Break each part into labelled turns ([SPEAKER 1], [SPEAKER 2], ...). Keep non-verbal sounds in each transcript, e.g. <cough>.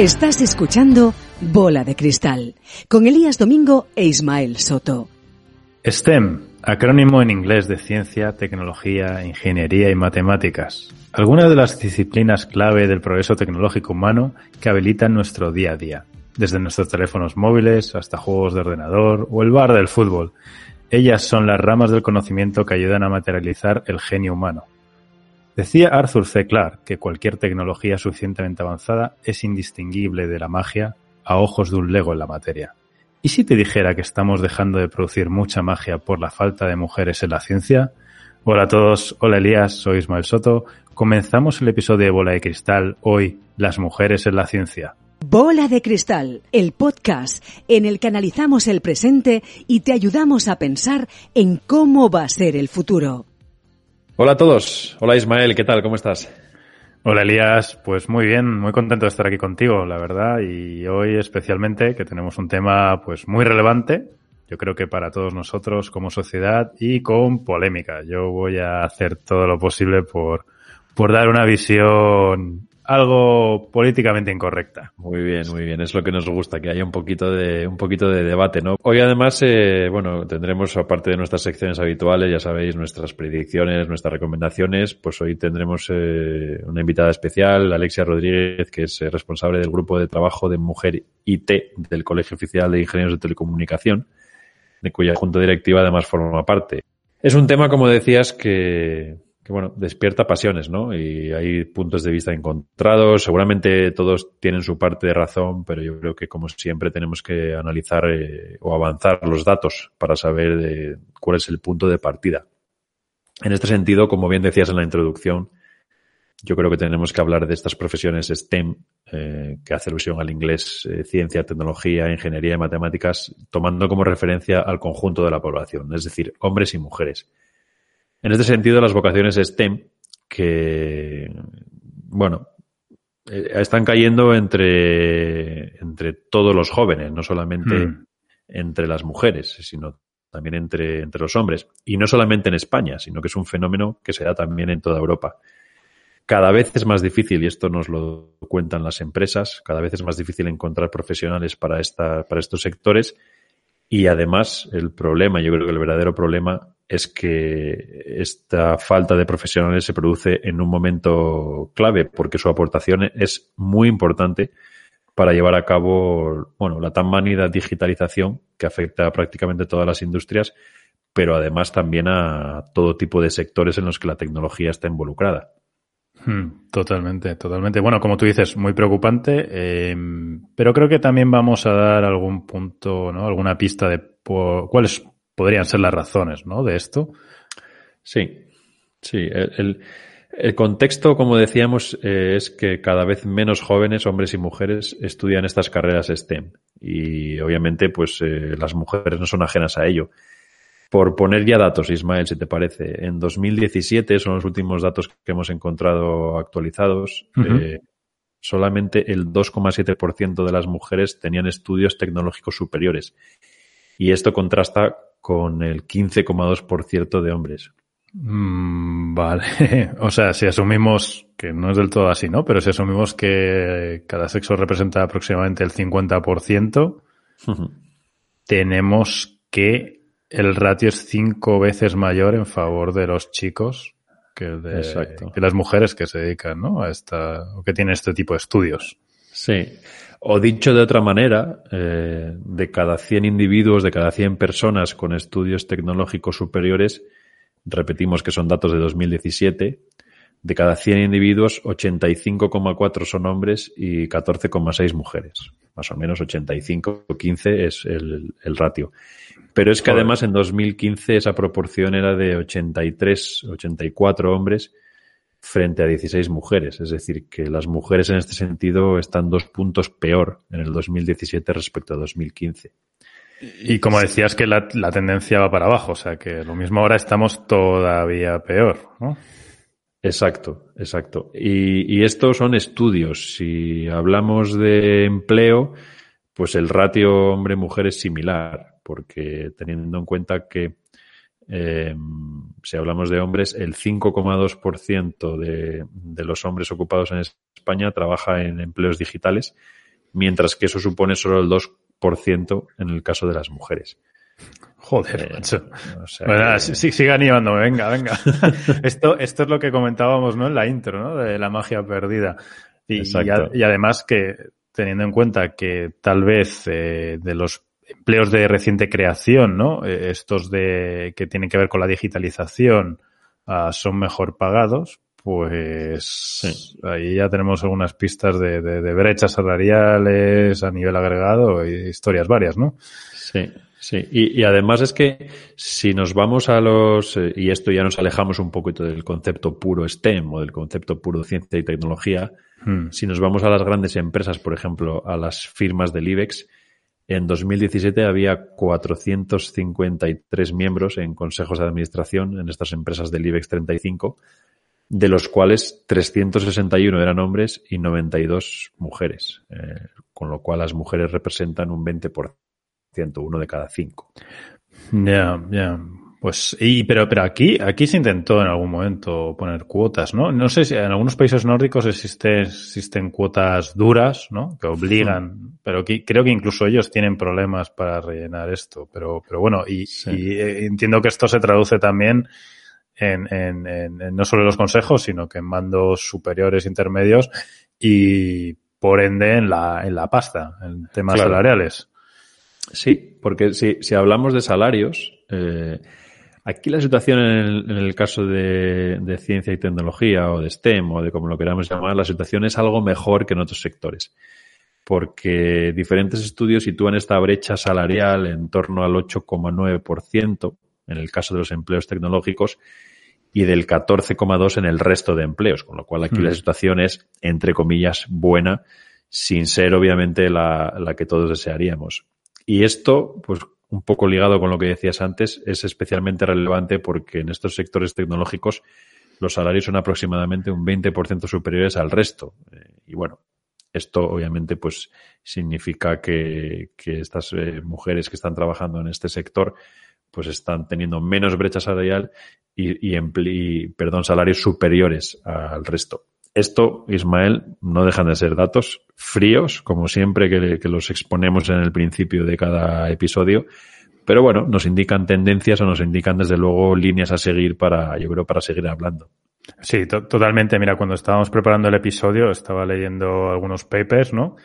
[SPEAKER 1] Estás escuchando Bola de Cristal con Elías Domingo e Ismael Soto.
[SPEAKER 2] STEM, acrónimo en inglés de ciencia, tecnología, ingeniería y matemáticas. Algunas de las disciplinas clave del progreso tecnológico humano que habilitan nuestro día a día, desde nuestros teléfonos móviles hasta juegos de ordenador o el bar del fútbol. Ellas son las ramas del conocimiento que ayudan a materializar el genio humano. Decía Arthur C. Clarke que cualquier tecnología suficientemente avanzada es indistinguible de la magia a ojos de un lego en la materia. ¿Y si te dijera que estamos dejando de producir mucha magia por la falta de mujeres en la ciencia? Hola a todos, hola Elías, soy Ismael Soto. Comenzamos el episodio de Bola de Cristal, hoy, las mujeres en la ciencia.
[SPEAKER 1] Bola de Cristal, el podcast en el que analizamos el presente y te ayudamos a pensar en cómo va a ser el futuro.
[SPEAKER 3] Hola a todos. Hola Ismael, ¿qué tal? ¿Cómo estás?
[SPEAKER 2] Hola Elías, pues muy bien, muy contento de estar aquí contigo, la verdad, y hoy especialmente que tenemos un tema pues muy relevante, yo creo que para todos nosotros como sociedad y con polémica. Yo voy a hacer todo lo posible por, por dar una visión algo políticamente incorrecta.
[SPEAKER 3] Muy bien, muy bien. Es lo que nos gusta, que haya un poquito de, un poquito de debate, ¿no? Hoy además, eh, bueno, tendremos, aparte de nuestras secciones habituales, ya sabéis, nuestras predicciones, nuestras recomendaciones, pues hoy tendremos eh, una invitada especial, Alexia Rodríguez, que es eh, responsable del grupo de trabajo de Mujer IT del Colegio Oficial de Ingenieros de Telecomunicación, de cuya junta directiva además forma parte. Es un tema, como decías, que, que bueno, despierta pasiones, ¿no? Y hay puntos de vista encontrados. Seguramente todos tienen su parte de razón, pero yo creo que como siempre tenemos que analizar eh, o avanzar los datos para saber de cuál es el punto de partida. En este sentido, como bien decías en la introducción, yo creo que tenemos que hablar de estas profesiones STEM, eh, que hace alusión al inglés, eh, ciencia, tecnología, ingeniería y matemáticas, tomando como referencia al conjunto de la población, es decir, hombres y mujeres en este sentido, las vocaciones STEM, que, bueno, eh, están cayendo entre, entre todos los jóvenes, no solamente hmm. entre las mujeres, sino también entre, entre los hombres. Y no solamente en España, sino que es un fenómeno que se da también en toda Europa. Cada vez es más difícil, y esto nos lo cuentan las empresas, cada vez es más difícil encontrar profesionales para, esta, para estos sectores. Y además, el problema, yo creo que el verdadero problema es que esta falta de profesionales se produce en un momento clave porque su aportación es muy importante para llevar a cabo, bueno, la tan manida digitalización que afecta a prácticamente todas las industrias, pero además también a todo tipo de sectores en los que la tecnología está involucrada.
[SPEAKER 2] Hmm, totalmente, totalmente. Bueno, como tú dices, muy preocupante, eh, pero creo que también vamos a dar algún punto, ¿no? Alguna pista de cuáles podrían ser las razones, ¿no? De esto.
[SPEAKER 3] Sí, sí. El, contexto, como decíamos, eh, es que cada vez menos jóvenes, hombres y mujeres, estudian estas carreras STEM. Y obviamente, pues eh, las mujeres no son ajenas a ello. Por poner ya datos, Ismael, si te parece, en 2017 son los últimos datos que hemos encontrado actualizados. Eh, solamente el 2,7% de las mujeres tenían estudios tecnológicos superiores. Y esto contrasta con el 15,2% de hombres.
[SPEAKER 2] Mm, vale. <laughs> O sea, si asumimos que no es del todo así, ¿no? Pero si asumimos que cada sexo representa aproximadamente el 50%, tenemos que el ratio es cinco veces mayor en favor de los chicos que de, las mujeres que se dedican, ¿no? A esta, o que tienen este tipo de estudios.
[SPEAKER 3] Sí. O dicho de otra manera, eh, de cada 100 individuos, de cada 100 personas con estudios tecnológicos superiores, repetimos que son datos de 2017, de cada 100 individuos, 85,4 son hombres y 14,6 mujeres. Más o menos 85 o 15 es el, el ratio. Pero es que además en 2015 esa proporción era de 83, 84 hombres frente a 16 mujeres. Es decir, que las mujeres en este sentido están dos puntos peor en el 2017 respecto a 2015.
[SPEAKER 2] Y como decías que la, tendencia va para abajo, o sea que lo mismo ahora estamos todavía peor, ¿no?
[SPEAKER 3] Exacto, exacto. Y, y estos son estudios. Si hablamos de empleo, pues el ratio hombre-mujer es similar, porque teniendo en cuenta que eh, si hablamos de hombres, el 5,2% de, de los hombres ocupados en España trabaja en empleos digitales mientras que eso supone solo el 2% en el caso de las mujeres.
[SPEAKER 2] Joder, eh, macho. sí, siga animándome, venga, venga. <laughs> esto, esto es lo que comentábamos, ¿no? En la intro, ¿no? De la magia perdida. Y, y, además que, teniendo en cuenta que tal vez eh, de los empleos de reciente creación, ¿no? Eh, estos de que tienen que ver con la digitalización ah, son mejor pagados, pues ahí ya tenemos algunas pistas de, de, brechas salariales a nivel agregado y historias varias, ¿no?
[SPEAKER 3] Sí. Sí, y, además es que si nos vamos a los, eh, y esto ya nos alejamos un poquito del concepto puro STEM o del concepto puro ciencia y tecnología, hmm. si nos vamos a las grandes empresas, por ejemplo, a las firmas del IBEX, en 2017 había 453 miembros en consejos de administración en estas empresas del IBEX 35, de los cuales 361 eran hombres y 92 mujeres, eh, con lo cual las mujeres representan un 20%, uno de cada cinco.
[SPEAKER 2] Ya, ya. Pues, y, pero, pero aquí, aquí se intentó en algún momento poner cuotas, ¿no? No sé si en algunos países nórdicos existen, existen cuotas duras, ¿no? Que obligan, pero creo que incluso ellos tienen problemas para rellenar esto. Pero, pero bueno, y, eh, entiendo que esto se traduce también en, en, en, no solo en los consejos, sino que en mandos superiores, intermedios y por ende en la, en la pasta, en temas salariales.
[SPEAKER 3] Sí, porque si, si hablamos de salarios, eh, Aquí la situación en el, caso de, ciencia y tecnología o de STEM o de como lo queramos llamar, la situación es algo mejor que en otros sectores. Porque diferentes estudios sitúan esta brecha salarial en torno al 8,9% en el caso de los empleos tecnológicos y del 14,2% en el resto de empleos. Con lo cual aquí la mm. situación es, entre comillas, buena, sin ser obviamente la, la que todos desearíamos. Y esto, pues un poco ligado con lo que decías antes, es especialmente relevante porque en estos sectores tecnológicos los salarios son aproximadamente un 20% superiores al resto. Eh, y bueno, esto obviamente pues significa que, estas eh, mujeres que están trabajando en este sector pues están teniendo menos brecha salarial y, y, perdón, salarios superiores al resto. Esto, Ismael, no dejan de ser datos fríos, como siempre que, los exponemos en el principio de cada episodio, pero bueno, nos indican tendencias o nos indican desde luego líneas a seguir para, yo creo, para seguir hablando.
[SPEAKER 2] Sí, totalmente. Mira, cuando estábamos preparando el episodio estaba leyendo algunos papers, ¿no?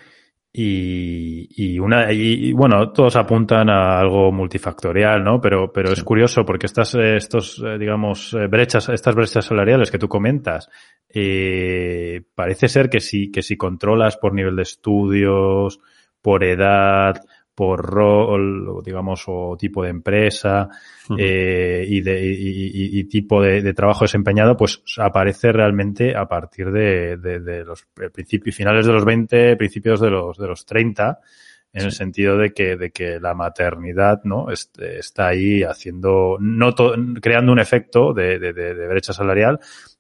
[SPEAKER 2] Y, y una y, bueno todos apuntan a algo multifactorial no pero pero es curioso porque estas eh, estos eh, digamos eh, brechas estas brechas salariales que tú comentas eh, parece ser que si que si controlas por nivel de estudios por edad por rol, digamos, o tipo de empresa eh, y, de, y, y, tipo de, de, trabajo desempeñado, pues aparece realmente a partir de, de, los principios finales de los 20, principios de los, de los 30, en el sentido de que, de que la maternidad, ¿no? está ahí haciendo, no creando un efecto de, de, de, brecha salarial,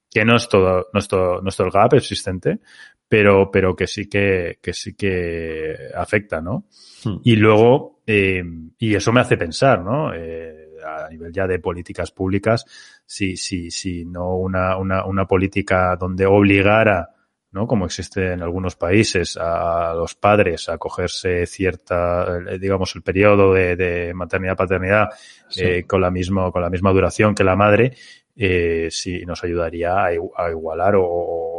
[SPEAKER 2] que no es todo, no es todo, no es todo el gap existente, pero, pero que sí que, que sí que afecta, ¿no? Hmm. Y luego, eh, y eso me hace pensar, ¿no? Eh, a nivel ya de políticas públicas, si, si, si no una, una, una política donde obligara, ¿no? Como existe en algunos países, a los padres a cogerse cierta, eh, digamos, el periodo de, de maternidad-paternidad eh, con la misma, con la misma duración que la madre, eh, si nos ayudaría a, igualar o,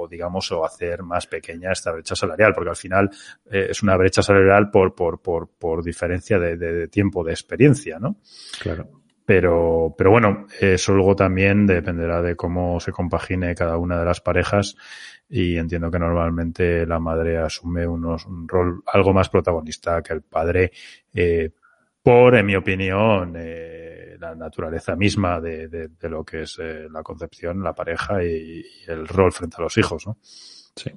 [SPEAKER 2] digamos, o hacer más pequeña esta brecha salarial, porque al final eh, es una brecha salarial por, por, por, por diferencia de, de, tiempo de experiencia, ¿no?
[SPEAKER 3] Claro.
[SPEAKER 2] Pero, pero bueno, eso luego también dependerá de cómo se compagine cada una de las parejas y entiendo que normalmente la madre asume unos, un rol algo más protagonista que el padre, eh, por, en mi opinión, eh, la naturaleza misma de, de, de lo que es eh, la concepción, la pareja y, el rol frente a los hijos, ¿no?
[SPEAKER 3] Sí.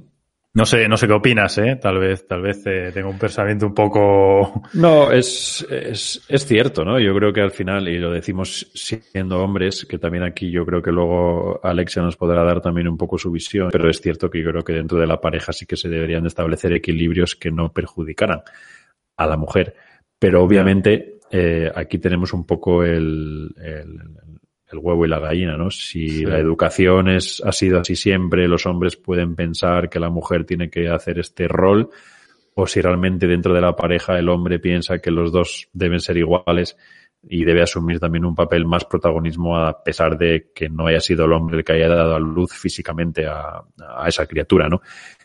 [SPEAKER 2] No sé, no sé qué opinas, ¿eh? Tal vez, tal vez eh, tengo un pensamiento un poco. <laughs>
[SPEAKER 3] No, es, es, es cierto, ¿no? Yo creo que al final, y lo decimos siendo hombres, que también aquí yo creo que luego Alexia nos podrá dar también un poco su visión, pero es cierto que yo creo que dentro de la pareja sí que se deberían establecer equilibrios que no perjudicaran a la mujer. Pero obviamente eh, aquí tenemos un poco el, el, el, huevo y la gallina, ¿no? Si la educación es, ha sido así siempre, los hombres pueden pensar que la mujer tiene que hacer este rol, o si realmente dentro de la pareja el hombre piensa que los dos deben ser iguales y debe asumir también un papel más protagonismo a pesar de que no haya sido el hombre el que haya dado a luz físicamente a, a esa criatura, ¿no?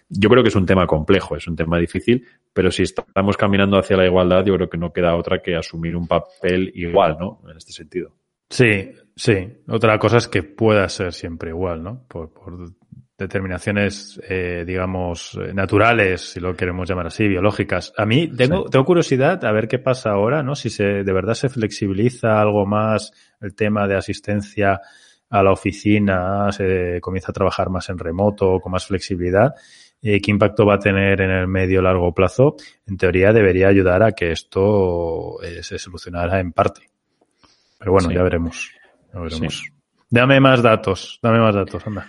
[SPEAKER 3] Yo creo que es un tema complejo, es un tema difícil, pero si estamos caminando hacia la igualdad, yo creo que no queda otra que asumir un papel igual, ¿no? En este sentido.
[SPEAKER 2] Sí, sí. Otra cosa es que pueda ser siempre igual, ¿no? Por, por determinaciones, eh, digamos, naturales, si lo queremos llamar así, biológicas. A mí tengo, tengo curiosidad a ver qué pasa ahora, ¿no? Si se, de verdad se flexibiliza algo más el tema de asistencia a la oficina, se comienza a trabajar más en remoto, con más flexibilidad. Eh, ¿Qué impacto va a tener en el medio largo plazo? En teoría debería ayudar a que esto eh, se solucionara en parte. Pero bueno,
[SPEAKER 3] Sí.
[SPEAKER 2] ya veremos. Ya veremos.
[SPEAKER 3] Sí.
[SPEAKER 2] Dame más datos, dame más datos, anda.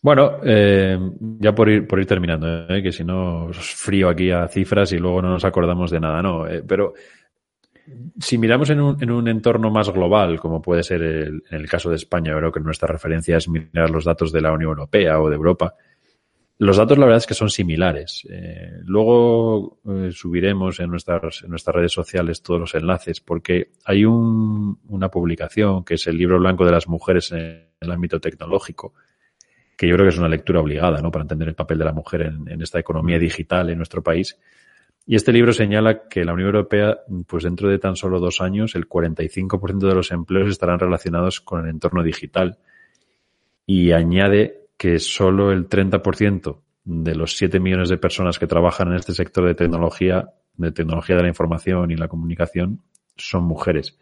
[SPEAKER 3] Bueno, eh, ya por ir, por ir terminando, ¿eh? que si no os frío aquí a cifras y luego no nos acordamos de nada, ¿no? Pero si miramos en un, en un entorno más global, como puede ser el, en el caso de España, creo que nuestra referencia es mirar los datos de la Unión Europea o de Europa, los datos la verdad es que son similares. Eh, luego eh, subiremos en nuestras, en nuestras redes sociales todos los enlaces porque hay un, una publicación que es el libro blanco de las mujeres en el ámbito tecnológico que yo creo que es una lectura obligada ¿no? para entender el papel de la mujer en, en esta economía digital en nuestro país. Y este libro señala que la Unión Europea, pues dentro de tan solo dos años, el 45% de los empleos estarán relacionados con el entorno digital. Y añade que solo el 30% de los 7 millones de personas que trabajan en este sector de tecnología, de tecnología de la información y la comunicación, son mujeres.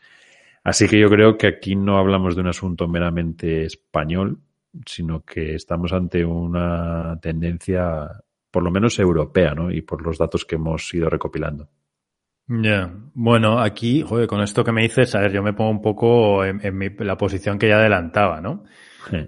[SPEAKER 3] Así que yo creo que aquí no hablamos de un asunto meramente español, sino que estamos ante una tendencia, por lo menos europea, ¿no? Y por los datos que hemos ido recopilando.
[SPEAKER 2] Ya, bueno, aquí, joder, con esto que me dices, a ver, yo me pongo un poco en, en mi- la posición que ya adelantaba, ¿no?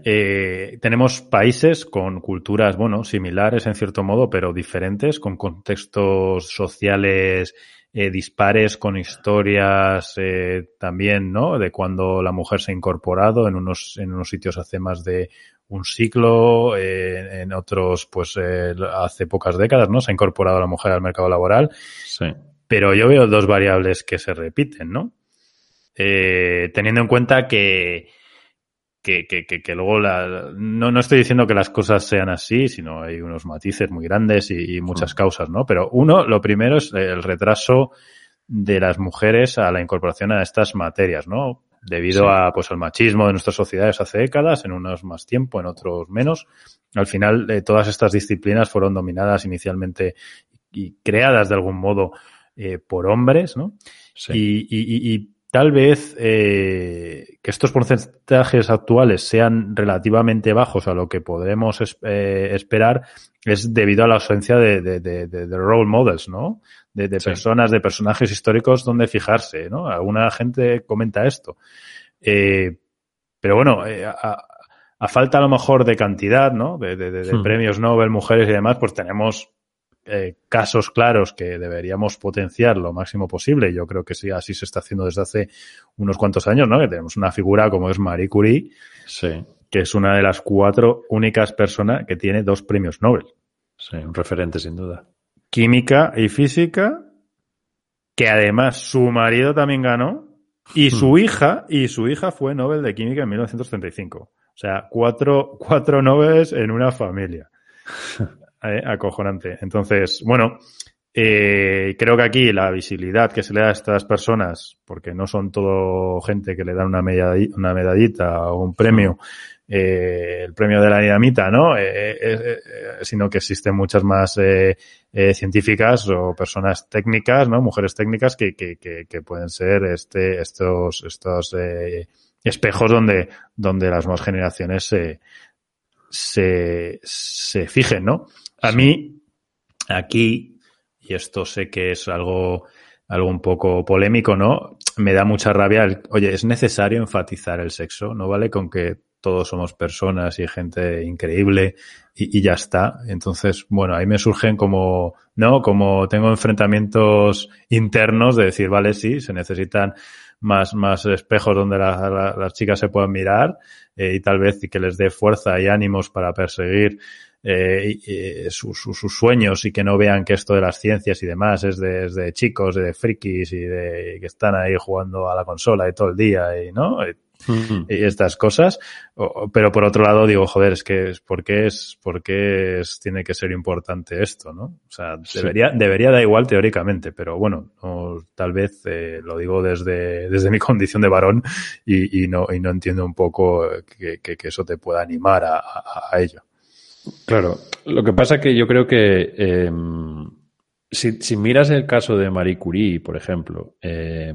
[SPEAKER 2] Eh, tenemos países con culturas, bueno, similares en cierto modo, pero diferentes, con contextos sociales eh, dispares, con historias eh, también, ¿no? De cuando la mujer se ha incorporado en unos, en unos sitios hace más de un siglo, eh, en otros, pues, hace pocas décadas, ¿no? Se ha incorporado la mujer al mercado laboral.
[SPEAKER 3] Sí.
[SPEAKER 2] Pero yo veo dos variables que se repiten, ¿no? Teniendo en cuenta que, que, que, que, que luego la, no, no estoy diciendo que las cosas sean así, sino hay unos matices muy grandes y, y muchas
[SPEAKER 3] Mm.
[SPEAKER 2] causas, ¿no? Pero uno, lo primero es el retraso de las mujeres a la incorporación a estas materias, ¿no? Debido
[SPEAKER 3] Sí.
[SPEAKER 2] a, pues, al machismo de nuestras sociedades hace décadas, en unos más tiempo, en otros menos. Al final, eh, todas estas disciplinas fueron dominadas inicialmente y creadas de algún modo eh, por hombres, ¿no?
[SPEAKER 3] Sí.
[SPEAKER 2] Y, y- y- y tal vez eh, que estos porcentajes actuales sean relativamente bajos a lo que podremos es- eh, esperar es debido a la ausencia de, de- de- role models, ¿no? De, de
[SPEAKER 3] Sí.
[SPEAKER 2] personas, de personajes históricos donde fijarse, ¿no? Alguna gente comenta esto. Eh, pero bueno, eh, a, a falta a lo mejor de cantidad, ¿no? De, de- de- de
[SPEAKER 3] Hmm.
[SPEAKER 2] premios Nobel, mujeres y demás, pues tenemos eh, casos claros que deberíamos potenciar lo máximo posible. Yo creo que sí, así se está haciendo desde hace unos cuantos años, ¿no? Que tenemos una figura como es Marie Curie,
[SPEAKER 3] Sí.
[SPEAKER 2] que es una de las cuatro únicas personas que tiene dos premios Nobel.
[SPEAKER 3] Sí, un referente sin duda.
[SPEAKER 2] Química y física, que además su marido también ganó, y su hija, y su hija fue Nobel de Química en 1935. O sea, cuatro, cuatro Nobels en una familia. <laughs> Eh, acojonante. Entonces, bueno, eh, creo que aquí la visibilidad que se le da a estas personas, porque no son todo gente que le dan una, medalli- una medallita o un premio, eh, el premio de la dinamita, ¿no? Eh, eh, eh, sino que existen muchas más científicas o personas técnicas, ¿no? Mujeres técnicas que, que, que, que pueden ser este, estos, estos espejos donde, donde las nuevas generaciones se, se, se fijen, ¿no? A
[SPEAKER 3] Sí.
[SPEAKER 2] mí, aquí, y esto sé que es algo, algo un poco polémico, ¿no? Me da mucha rabia el, oye, es necesario enfatizar el sexo, no vale con que todos somos personas y gente increíble y, y ya está. Entonces, bueno, ahí me surgen como, ¿no? Como tengo enfrentamientos internos de decir, vale, sí, se necesitan más, más espejos donde la- la- las chicas se puedan mirar eh, y tal vez que les dé fuerza y ánimos para perseguir eh, sus, sus, sueños y que no vean que esto de las ciencias y demás es de, es de chicos, de frikis y de que están ahí jugando a la consola y todo el día y, ¿no? Estas cosas. Pero por otro lado digo, joder, es que ¿por qué es, por qué es, tiene que ser importante esto, no? O sea, debería, debería dar igual teóricamente, pero bueno, tal vez eh, lo digo desde, desde mi <laughs> condición de varón y, y, no, y no entiendo un poco que, que, eso te pueda animar a, a, ello.
[SPEAKER 3] Claro, lo que pasa que yo creo que eh, si, si, miras el caso de Marie Curie, por ejemplo, eh,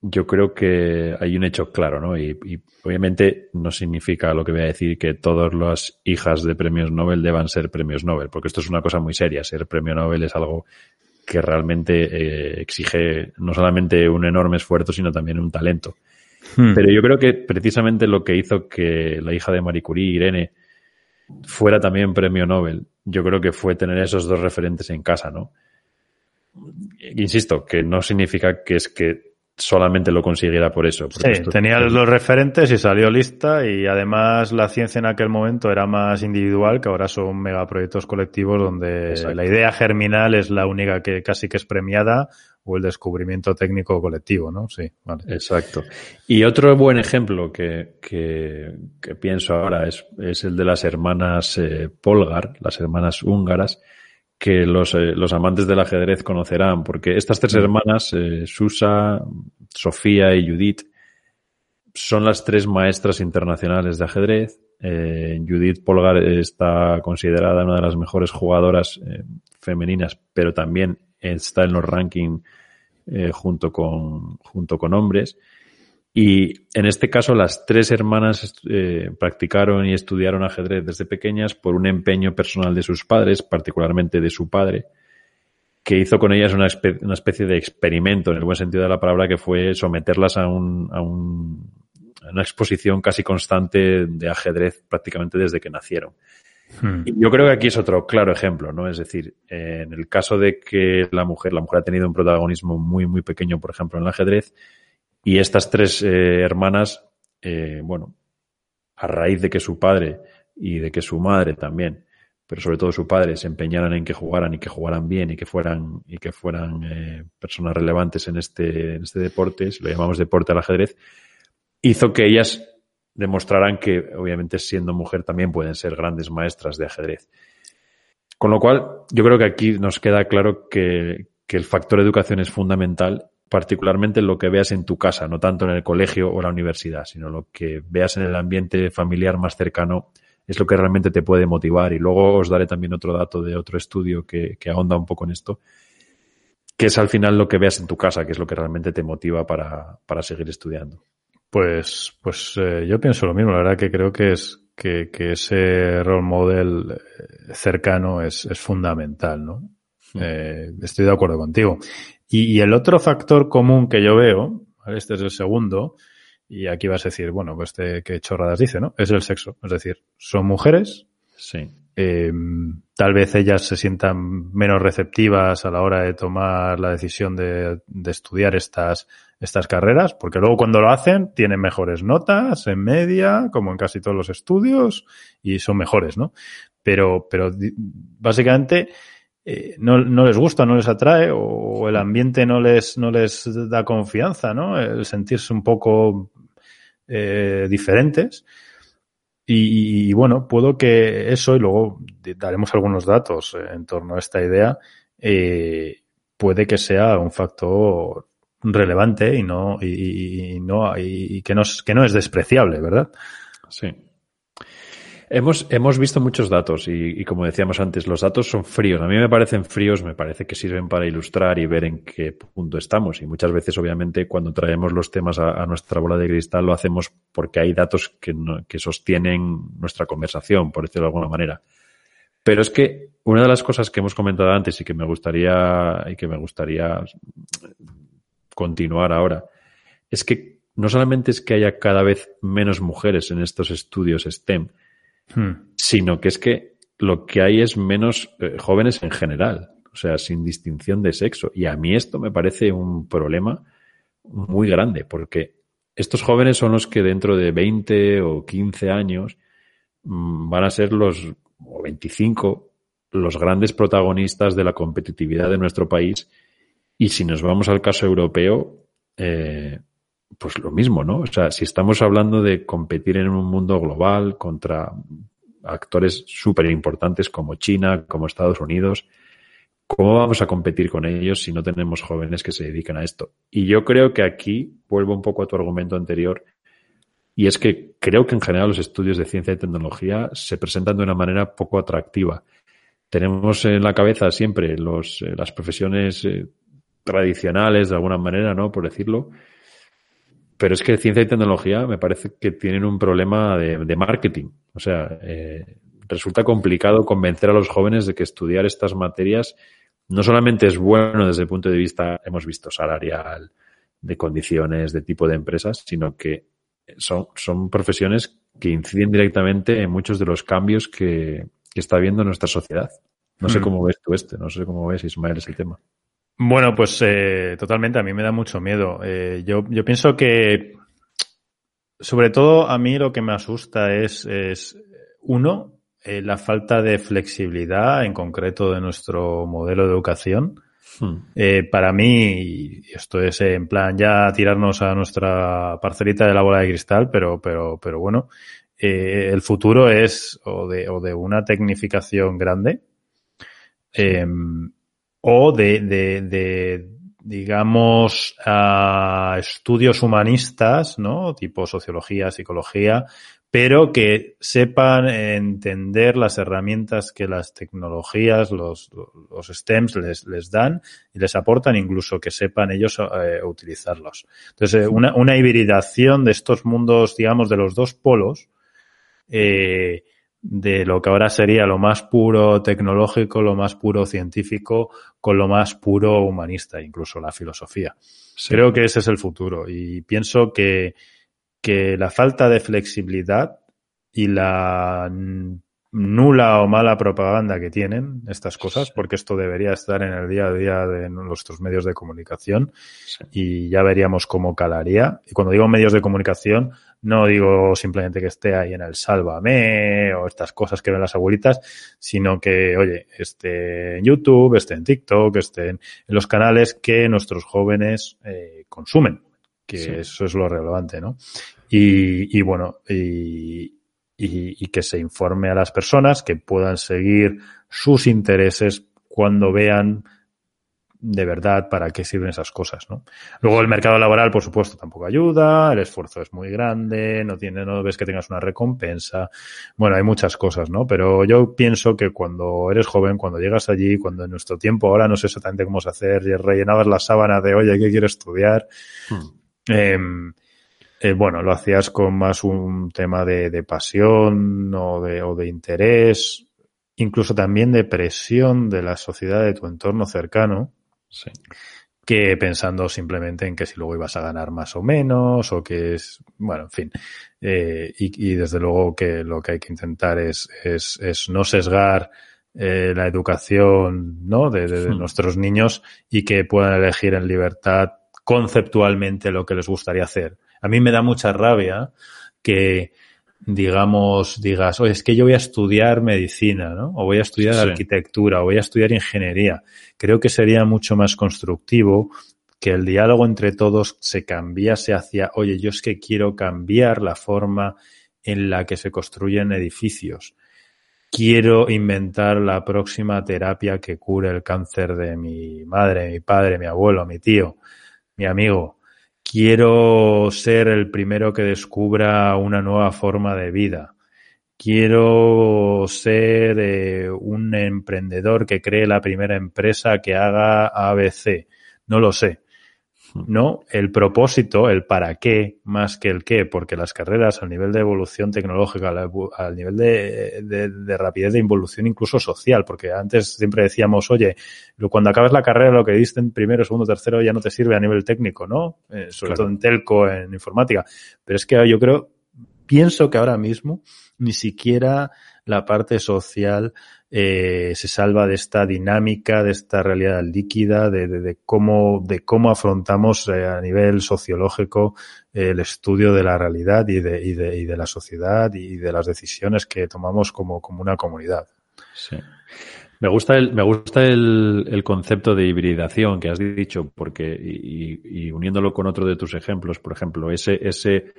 [SPEAKER 3] yo creo que hay un hecho claro, ¿no? Y, obviamente no significa lo que voy a decir que todas las hijas de premios Nobel deban ser premios Nobel, porque esto es una cosa muy seria. Ser premio Nobel es algo que realmente eh, exige no solamente un enorme esfuerzo, sino también un talento. Hmm. Pero yo creo que precisamente lo que hizo que la hija de Marie Curie, Irene, fuera también premio Nobel, yo creo que fue tener esos dos referentes en casa, ¿no? Insisto, que no significa que es que solamente lo consiguiera por eso.
[SPEAKER 2] Sí, tenía los referentes y salió lista y además la ciencia en aquel momento era más individual que ahora son megaproyectos colectivos donde la idea germinal es la única que casi que es premiada o el descubrimiento técnico colectivo, ¿no? Sí,
[SPEAKER 3] vale. Exacto. Y otro buen ejemplo que, que, que pienso ahora es, es, el de las hermanas eh, Polgar, las hermanas húngaras, que los, eh, los, amantes del ajedrez conocerán, porque estas tres hermanas, eh, Susa, Sofía y Judith, son las tres maestras internacionales de ajedrez. Eh, Judith Polgar está considerada una de las mejores jugadoras femeninas, pero también está en los rankings junto, con, junto con hombres. Y en este caso, las tres hermanas eh, practicaron y estudiaron ajedrez desde pequeñas por un empeño personal de sus padres, particularmente de su padre, que hizo con ellas una, especie de experimento, en el buen sentido de la palabra, que fue someterlas a, un, a, un, a una exposición casi constante de ajedrez prácticamente desde que nacieron. Hmm. Y yo creo que aquí es otro claro ejemplo, ¿no? Es decir, en el caso de que la mujer, la mujer ha tenido un protagonismo muy, muy pequeño, por ejemplo, en el ajedrez, y estas tres eh, hermanas, eh, bueno, a raíz de que su padre y de que su madre también, pero sobre todo su padre, se empeñaran en que jugaran y que jugaran bien y que fueran, y que fueran eh, personas relevantes en este, en este deporte, si lo llamamos deporte al ajedrez, hizo que ellas demostraran que, obviamente, siendo mujer también pueden ser grandes maestras de ajedrez. Con lo cual, yo creo que aquí nos queda claro que, que el factor educación es fundamental particularmente lo que veas en tu casa, no tanto en el colegio o la universidad, sino lo que veas en el ambiente familiar más cercano es lo que realmente te puede motivar. Y luego os daré también otro dato de otro estudio que, ahonda un poco en esto, que es al final lo que veas en tu casa, que es lo que realmente te motiva para, seguir estudiando.
[SPEAKER 2] Pues, pues eh, yo pienso lo mismo. La verdad que creo que es que, ese role model eh, cercano es, es fundamental, ¿no? Mm. Eh, estoy de acuerdo contigo. Y, el otro factor común que yo veo, este es el segundo, y aquí vas a decir, bueno, pues este, qué chorradas dice, ¿no? Es el sexo. Es decir, son mujeres.
[SPEAKER 3] Sí.
[SPEAKER 2] Eh, tal vez ellas se sientan menos receptivas a la hora de tomar la decisión de, de, estudiar estas, estas carreras, porque luego cuando lo hacen tienen mejores notas en media, como en casi todos los estudios, y son mejores, ¿no? Pero, pero básicamente eh, no, no, les gusta, no les atrae o el ambiente no les, no les da confianza, ¿no? El sentirse un poco eh, diferentes. Y, bueno, puedo que eso, y luego daremos algunos datos en torno a esta idea, eh, puede que sea un factor relevante y no, y, no, y que no, que no es despreciable, ¿verdad?
[SPEAKER 3] Sí. Hemos, hemos visto muchos datos y, como decíamos antes, los datos son fríos. A mí me parecen fríos, me parece que sirven para ilustrar y ver en qué punto estamos. Y muchas veces, obviamente, cuando traemos los temas a, nuestra bola de cristal, lo hacemos porque hay datos que, que sostienen nuestra conversación, por decirlo de alguna manera. Pero es que una de las cosas que hemos comentado antes y que me gustaría, y que me gustaría continuar ahora, es que no solamente es que haya cada vez menos mujeres en estos estudios STEM, Hmm. sino que es que lo que hay es menos eh, jóvenes en general, o sea, sin distinción de sexo. Y a mí esto me parece un problema muy grande, porque estos jóvenes son los que dentro de 20 o 15 años mm, van a ser los o 25 los grandes protagonistas de la competitividad de nuestro país. Y si nos vamos al caso europeo, eh, pues lo mismo, ¿no? O sea, si estamos hablando de competir en un mundo global contra actores súper importantes como China, como Estados Unidos, ¿cómo vamos a competir con ellos si no tenemos jóvenes que se dediquen a esto? Y yo creo que aquí vuelvo un poco a tu argumento anterior, y es que creo que en general los estudios de ciencia y tecnología se presentan de una manera poco atractiva. Tenemos en la cabeza siempre los, eh, las profesiones eh, tradicionales, de alguna manera, ¿no? Por decirlo, pero es que ciencia y tecnología me parece que tienen un problema de, marketing. O sea, eh, resulta complicado convencer a los jóvenes de que estudiar estas materias no solamente es bueno desde el punto de vista, hemos visto, salarial, de condiciones, de tipo de empresas, sino que son, son profesiones que inciden directamente en muchos de los cambios que, está viendo nuestra sociedad. No sé hmm. cómo ves tú este, no sé cómo ves, Ismael, ese tema.
[SPEAKER 2] Bueno, pues eh, totalmente, a mí me da mucho miedo. Eh, yo, yo pienso que, sobre todo, a mí lo que me asusta es, es uno, eh, la falta de flexibilidad en concreto de nuestro modelo de educación. Hmm. para mí, esto es en plan ya tirarnos a nuestra parcelita de la bola de cristal, pero, pero, pero bueno, el futuro es o de, o de una tecnificación grande. Em, o de, de, de digamos, estudios humanistas, ¿no? Tipo sociología, psicología, pero que sepan entender las herramientas que las tecnologías, los, los STEMs les, les dan y les aportan, incluso que sepan ellos eh, utilizarlos. Entonces, eh, una, una hibridación de estos mundos, digamos, de los dos polos, eh, de lo que ahora sería lo más puro tecnológico, lo más puro científico, con lo más puro humanista, incluso la filosofía. Creo que ese es el futuro y pienso que, que la falta de flexibilidad y la nula o mala propaganda que tienen estas cosas, porque esto debería estar en el día a día de nuestros medios de comunicación y ya veríamos cómo calaría. Y cuando digo medios de comunicación, no digo simplemente que esté ahí en el sálvame o estas cosas que ven las abuelitas, sino que, oye, esté en YouTube, esté en TikTok, esté en, los canales que nuestros jóvenes eh, consumen, que eso es lo relevante, ¿no? Y, y bueno, y, y, que se informe a las personas que puedan seguir sus intereses cuando vean de verdad para qué sirven esas cosas, ¿no? Luego el mercado laboral, por supuesto, tampoco ayuda, el esfuerzo es muy grande, no tiene, no ves que tengas una recompensa. Bueno, hay muchas cosas, ¿no? Pero yo pienso que cuando eres joven, cuando llegas allí, cuando en nuestro tiempo, ahora no sé exactamente cómo se hacer, y rellenabas la sábana de, oye, ¿qué quiero estudiar? Hmm. Em, eh, bueno, lo hacías con más un tema de, de pasión o de, o de interés, incluso también de presión de la sociedad de tu entorno cercano Sí. Que pensando simplemente en que si luego ibas a ganar más o menos, o que es, bueno, en fin. Eh, y, y, desde luego que lo que hay que intentar es, es, es no sesgar eh, la educación, ¿no? De, de, de hmm. nuestros niños y que puedan elegir en libertad conceptualmente lo que les gustaría hacer. A mí me da mucha rabia que, digamos, digas, oye, es que yo voy a estudiar medicina, ¿no? O voy a estudiar arquitectura, o voy a estudiar ingeniería. Creo que sería mucho más constructivo que el diálogo entre todos se cambiase hacia, oye, yo es que quiero cambiar la forma en la que se construyen edificios. Quiero inventar la próxima terapia que cure el cáncer de mi madre, mi padre, mi abuelo, mi tío, mi amigo quiero ser el primero que descubra una nueva forma de vida. Quiero ser eh, un emprendedor que cree la primera empresa que haga ABC. No lo sé. ¿No? El propósito, el para qué, más que el qué, porque las carreras al nivel de evolución tecnológica, al nivel de, de, rapidez de involución incluso social, porque antes siempre decíamos, oye, cuando acabas la carrera lo que diste en primero, segundo, tercero ya no te sirve a nivel técnico, ¿no? Eh, sobre todo en telco, en informática. Pero es que yo creo, pienso que ahora mismo ni siquiera la parte social eh, se salva de esta dinámica, de esta realidad líquida, de, de, cómo, de cómo afrontamos eh, a nivel sociológico el estudio de la realidad y de, y, de, y de la sociedad y de las decisiones que tomamos como, como una comunidad.
[SPEAKER 3] Sí. Me gusta el, me gusta el, el, concepto de hibridación que has dicho, porque, y, y, uniéndolo con otro de tus ejemplos, por ejemplo, ese, ese,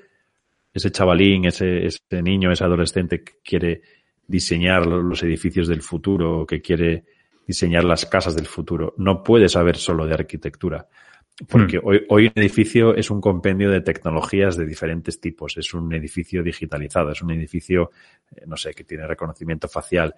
[SPEAKER 3] ese chavalín, ese, ese niño, ese adolescente que quiere diseñar los edificios del futuro, que quiere diseñar las casas del futuro, no puede saber solo de arquitectura. Porque hmm. hoy, hoy un edificio es un compendio de tecnologías de diferentes tipos. Es un edificio digitalizado, es un edificio, eh, no sé, que tiene reconocimiento facial.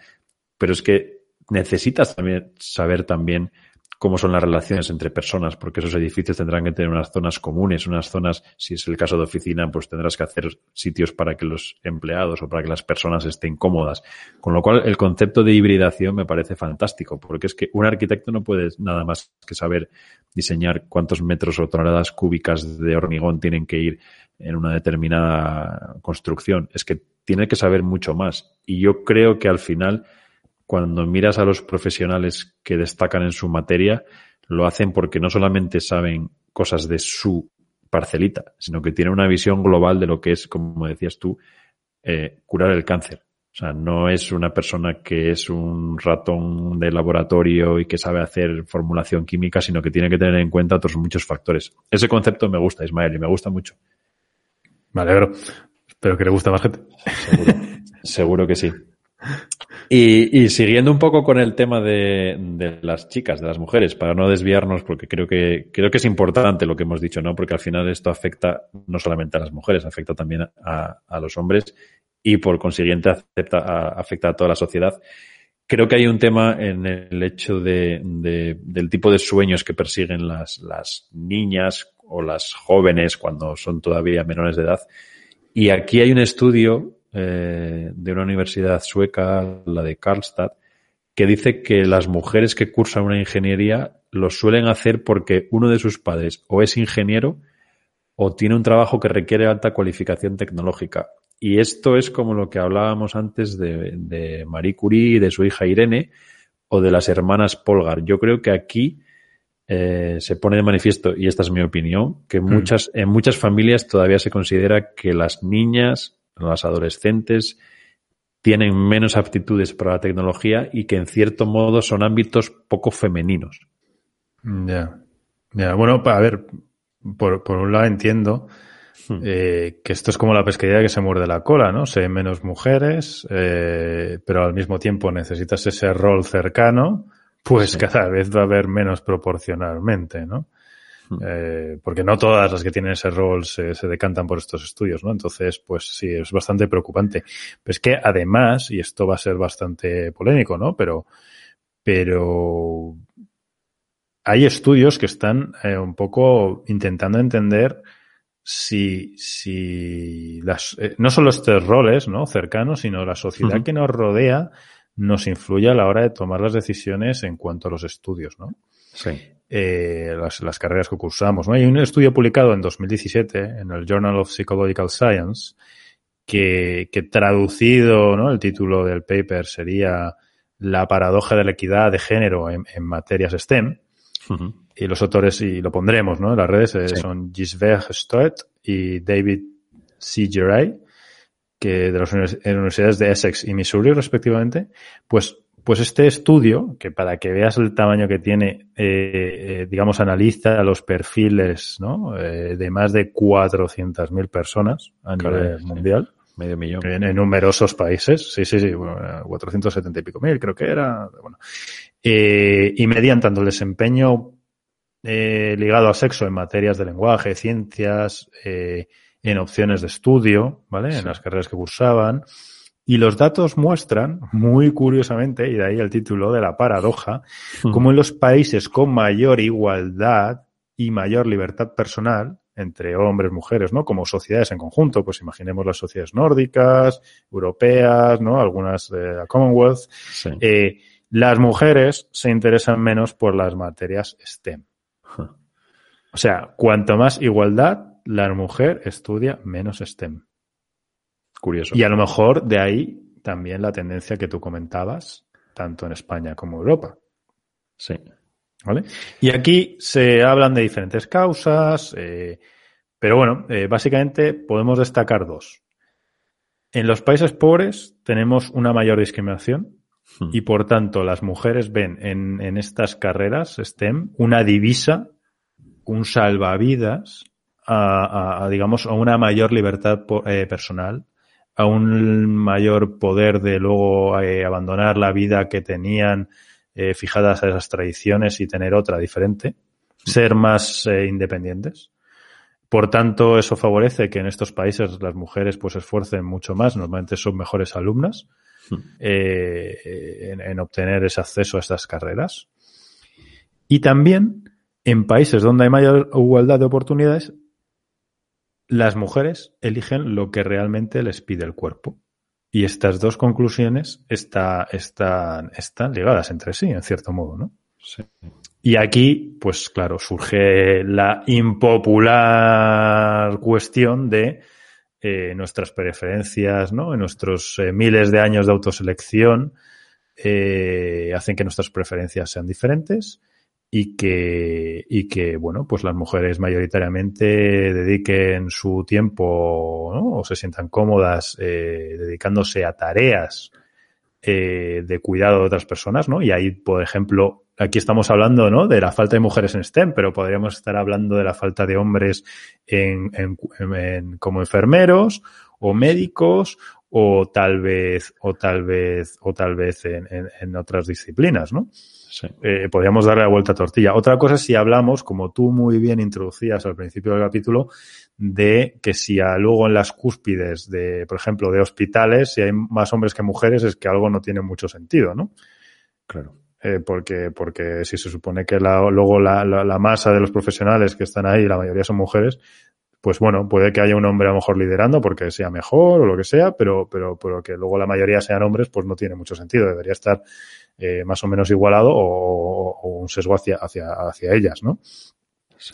[SPEAKER 3] Pero es que necesitas también saber también cómo son las relaciones entre personas, porque esos edificios tendrán que tener unas zonas comunes, unas zonas, si es el caso de oficina, pues tendrás que hacer sitios para que los empleados o para que las personas estén cómodas. Con lo cual, el concepto de hibridación me parece fantástico, porque es que un arquitecto no puede nada más que saber diseñar cuántos metros o toneladas cúbicas de hormigón tienen que ir en una determinada construcción. Es que tiene que saber mucho más. Y yo creo que al final, cuando miras a los profesionales que destacan en su materia, lo hacen porque no solamente saben cosas de su parcelita, sino que tienen una visión global de lo que es, como decías tú, eh, curar el cáncer. O sea, no es una persona que es un ratón de laboratorio y que sabe hacer formulación química, sino que tiene que tener en cuenta otros muchos factores. Ese concepto me gusta, Ismael, y me gusta mucho.
[SPEAKER 2] Me alegro. Espero que le guste más gente.
[SPEAKER 3] Seguro, <laughs> seguro que sí. Y, y, siguiendo un poco con el tema de, de, las chicas, de las mujeres, para no desviarnos, porque creo que, creo que es importante lo que hemos dicho, ¿no? Porque al final esto afecta no solamente a las mujeres, afecta también a, a los hombres y por consiguiente afecta a, afecta a toda la sociedad. Creo que hay un tema en el hecho de, de, del tipo de sueños que persiguen las, las niñas o las jóvenes cuando son todavía menores de edad. Y aquí hay un estudio eh, de una universidad sueca, la de Karlstad, que dice que las mujeres que cursan una ingeniería lo suelen hacer porque uno de sus padres o es ingeniero o tiene un trabajo que requiere alta cualificación tecnológica. Y esto es como lo que hablábamos antes de, de Marie Curie, de su hija Irene o de las hermanas Polgar. Yo creo que aquí eh, se pone de manifiesto, y esta es mi opinión, que muchas, mm. en muchas familias todavía se considera que las niñas las adolescentes tienen menos aptitudes para la tecnología y que en cierto modo son ámbitos poco femeninos.
[SPEAKER 2] Ya. Ya, bueno, a ver, por, por un lado entiendo hmm. eh, que esto es como la pesquería que se muerde la cola, ¿no? Se menos mujeres, eh, pero al mismo tiempo necesitas ese rol cercano, pues sí. cada vez va a haber menos proporcionalmente, ¿no? Eh, porque no todas las que tienen ese rol se, se, decantan por estos estudios, ¿no? Entonces, pues sí, es bastante preocupante. Pero es que además, y esto va a ser bastante polémico, ¿no? Pero, pero hay estudios que están eh, un poco intentando entender si, si las, eh, no solo estos roles, ¿no? Cercanos, sino la sociedad uh -huh. que nos rodea nos influye a la hora de tomar las decisiones en cuanto a los estudios, ¿no?
[SPEAKER 3] Sí
[SPEAKER 2] eh, las, las, carreras que cursamos. ¿no? Hay un estudio publicado en 2017 en el Journal of Psychological Science que, que traducido, ¿no? el título del paper sería La paradoja de la equidad de género en, en materias STEM. Uh -huh. Y los autores, y lo pondremos ¿no? en las redes, eh, sí. son Gisbert Stoet y David C. Geray, que de las universidades de Essex y Missouri, respectivamente, pues pues este estudio, que para que veas el tamaño que tiene, eh, eh, digamos, analiza los perfiles ¿no? Eh, de más de 400.000 personas a claro, nivel sí. mundial.
[SPEAKER 3] Medio millón.
[SPEAKER 2] En, en, numerosos países. Sí, sí, sí. Bueno, 470 y pico mil, creo que era. Bueno. Eh, y medían tanto el desempeño ligado al sexo en materias de lenguaje, ciencias, en opciones de estudio, ¿vale? Sí. En las carreras que cursaban y los datos muestran, muy curiosamente, y de ahí el título de la paradoja, mm. como en los países con mayor igualdad y mayor libertad personal, entre hombres, mujeres, ¿no? Como sociedades en conjunto, pues imaginemos las sociedades nórdicas, europeas, ¿no? Algunas de la Commonwealth. Sí. Eh, las mujeres se interesan menos por las materias STEM. O sea, cuanto más igualdad, la mujer estudia menos STEM.
[SPEAKER 3] Curioso.
[SPEAKER 2] Y a lo mejor de ahí también la tendencia que tú comentabas, tanto en España como en Europa.
[SPEAKER 3] Sí.
[SPEAKER 2] ¿Vale? Y aquí se hablan de diferentes causas, eh, pero bueno, eh, básicamente podemos destacar dos. En los países pobres tenemos una mayor discriminación hmm. y por tanto las mujeres ven en, en estas carreras STEM una divisa, un salvavidas a, a, digamos, a una mayor libertad eh, personal, a un mayor poder de luego eh, abandonar la vida que tenían eh, fijadas a esas tradiciones y tener otra diferente, ser más eh, independientes. Por tanto, eso favorece que en estos países las mujeres pues esfuercen mucho más, normalmente son mejores alumnas en, en, obtener ese acceso a estas carreras. Y también en países donde hay mayor igualdad de oportunidades, las mujeres eligen lo que realmente les pide el cuerpo. Y estas dos conclusiones está, están, están ligadas entre sí, en cierto modo, ¿no?
[SPEAKER 3] Sí.
[SPEAKER 2] Y aquí, pues claro, surge la impopular cuestión de eh, nuestras preferencias, ¿no? En nuestros eh, miles de años de autoselección eh, hacen que nuestras preferencias sean diferentes y que, y que, bueno, pues las mujeres mayoritariamente dediquen su tiempo ¿no? o se sientan cómodas eh, dedicándose a tareas eh, de cuidado de otras personas, ¿no? Y ahí, por ejemplo, aquí estamos hablando, ¿no? De la falta de mujeres en STEM, pero podríamos estar hablando de la falta de hombres en, en, en como enfermeros o médicos o tal vez, o tal vez, o tal vez en, otras disciplinas, ¿no?
[SPEAKER 3] Sí.
[SPEAKER 2] Eh, podríamos darle la vuelta a tortilla. Otra cosa es si hablamos, como tú muy bien introducías al principio del capítulo, de que si a, luego en las cúspides de, por ejemplo, de hospitales, si hay más hombres que mujeres, es que algo no tiene mucho sentido, ¿no?
[SPEAKER 3] Claro.
[SPEAKER 2] Eh, porque, porque si se supone que la, luego la, la, la, masa de los profesionales que están ahí, la mayoría son mujeres, pues bueno, puede que haya un hombre a lo mejor liderando porque sea mejor o lo que sea, pero, pero, pero que luego la mayoría sean hombres, pues no tiene mucho sentido. Debería estar eh, más o menos igualado o, o, un sesgo hacia, hacia, hacia ellas, ¿no?
[SPEAKER 3] Sí.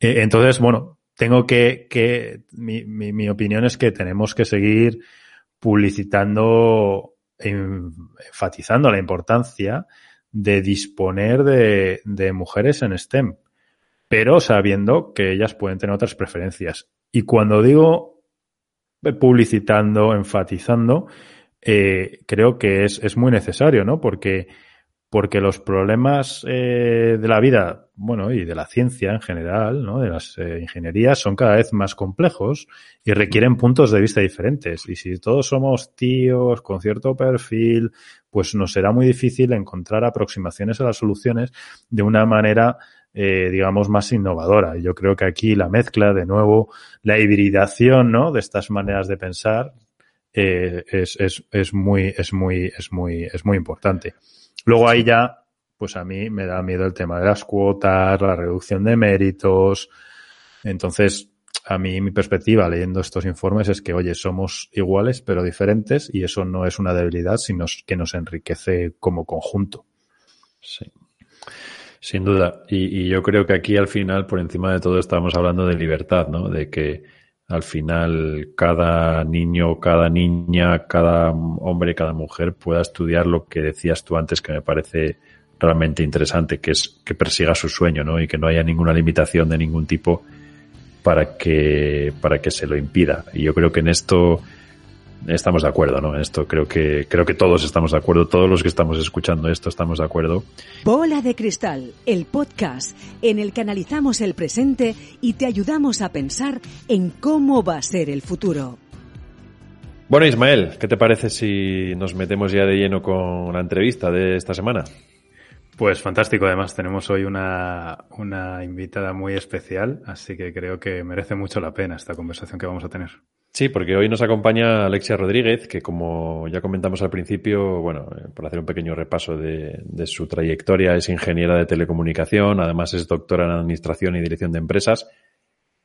[SPEAKER 2] Eh, entonces, bueno, tengo que, que mi, mi, mi, opinión es que tenemos que seguir publicitando, enfatizando la importancia de disponer de, de mujeres en STEM pero sabiendo que ellas pueden tener otras preferencias. Y cuando digo publicitando, enfatizando, eh, creo que es, es, muy necesario, ¿no? Porque, porque los problemas eh, de la vida, bueno, y de la ciencia en general, ¿no? De las eh, ingenierías son cada vez más complejos y requieren puntos de vista diferentes. Y si todos somos tíos con cierto perfil, pues nos será muy difícil encontrar aproximaciones a las soluciones de una manera eh, digamos, más innovadora. Yo creo que aquí la mezcla, de nuevo, la hibridación, ¿no? De estas maneras de pensar eh, es, es, es, muy, es muy, es muy, es muy importante. Luego ahí ya, pues a mí me da miedo el tema de las cuotas, la reducción de méritos. Entonces, a mí mi perspectiva leyendo estos informes es que, oye, somos iguales pero diferentes y eso no es una debilidad, sino que nos enriquece como conjunto.
[SPEAKER 3] Sí. Sin duda. Y, yo creo que aquí al final, por encima de todo, estamos hablando de libertad, ¿no? De que al final cada niño, cada niña, cada hombre, cada mujer pueda estudiar lo que decías tú antes, que me parece realmente interesante, que es que persiga su sueño, ¿no? Y que no haya ninguna limitación de ningún tipo para que, para que se lo impida. Y yo creo que en esto estamos de acuerdo, ¿no? Esto creo que creo que todos estamos de acuerdo, todos los que estamos escuchando esto estamos de acuerdo.
[SPEAKER 1] Bola de cristal, el podcast en el que analizamos el presente y te ayudamos a pensar en cómo va a ser el futuro.
[SPEAKER 3] Bueno, Ismael, ¿qué te parece si nos metemos ya de lleno con la entrevista de esta semana?
[SPEAKER 2] Pues fantástico, además tenemos hoy una, una invitada muy especial, así que creo que merece mucho la pena esta conversación que vamos a tener.
[SPEAKER 3] Sí, porque hoy nos acompaña Alexia Rodríguez, que como ya comentamos al principio, bueno, eh, por hacer un pequeño repaso de, su trayectoria, es ingeniera de telecomunicación, además es doctora en administración y dirección de empresas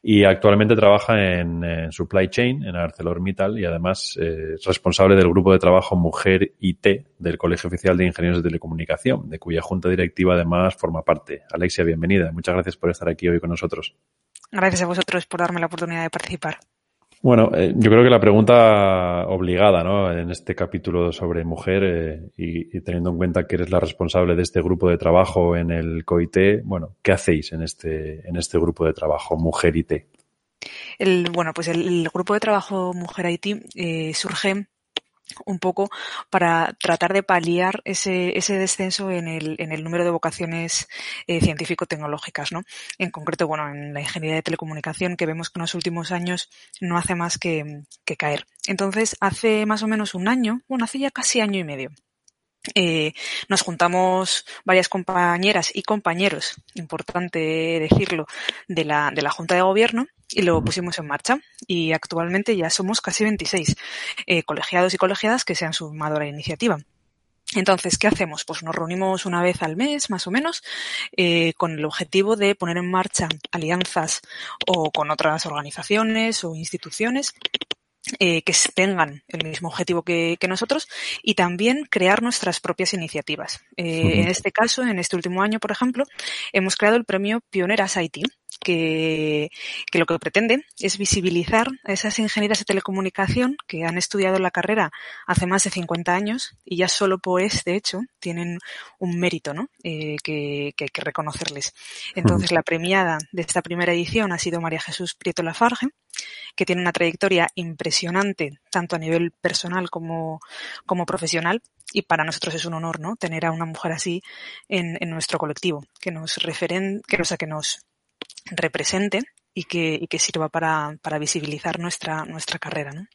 [SPEAKER 3] y actualmente trabaja en, en supply chain en ArcelorMittal y además eh, es responsable del grupo de trabajo Mujer IT del Colegio Oficial de Ingenieros de Telecomunicación, de cuya junta directiva además forma parte. Alexia, bienvenida. Muchas gracias por estar aquí hoy con nosotros.
[SPEAKER 4] Gracias a vosotros por darme la oportunidad de participar.
[SPEAKER 3] Bueno, eh, yo creo que la pregunta obligada, ¿no? En este capítulo sobre mujer eh, y, teniendo en cuenta que eres la responsable de este grupo de trabajo en el COIT, bueno, ¿qué hacéis en este en este grupo de trabajo Mujer IT?
[SPEAKER 4] El, bueno, pues el, grupo de trabajo Mujer IT eh, surge un poco para tratar de paliar ese, ese descenso en el, en el número de vocaciones eh, científico-tecnológicas, ¿no? En concreto, bueno, en la ingeniería de telecomunicación, que vemos que en los últimos años no hace más que, que caer. Entonces, hace más o menos un año, bueno, hace ya casi año y medio, eh, nos juntamos varias compañeras y compañeros, importante decirlo, de la, Junta de Gobierno y lo pusimos en marcha. Y actualmente ya somos casi 26 eh, colegiados y colegiadas que se han sumado a la iniciativa. Entonces, ¿qué hacemos? Pues nos reunimos una vez al mes, más o menos, eh, con el objetivo de poner en marcha alianzas o con otras organizaciones o instituciones eh, que tengan el mismo objetivo que, nosotros y también crear nuestras propias iniciativas. Eh, en este caso, en este último año, por ejemplo, hemos creado el premio Pioneras IT, que, lo que pretende es visibilizar a esas ingenieras de telecomunicación que han estudiado la carrera hace más de 50 años y ya solo por este hecho tienen un mérito ¿no? Eh, que, hay que reconocerles. Entonces, la premiada de esta primera edición ha sido María Jesús Prieto Lafarge, que tiene una trayectoria impresionante, tanto a nivel personal como, como profesional, y para nosotros es un honor, ¿no? Tener a una mujer así en, en nuestro colectivo, que nos referen, que, o sea, que nos represente y que, que sirva para, para visibilizar nuestra, nuestra carrera, ¿no?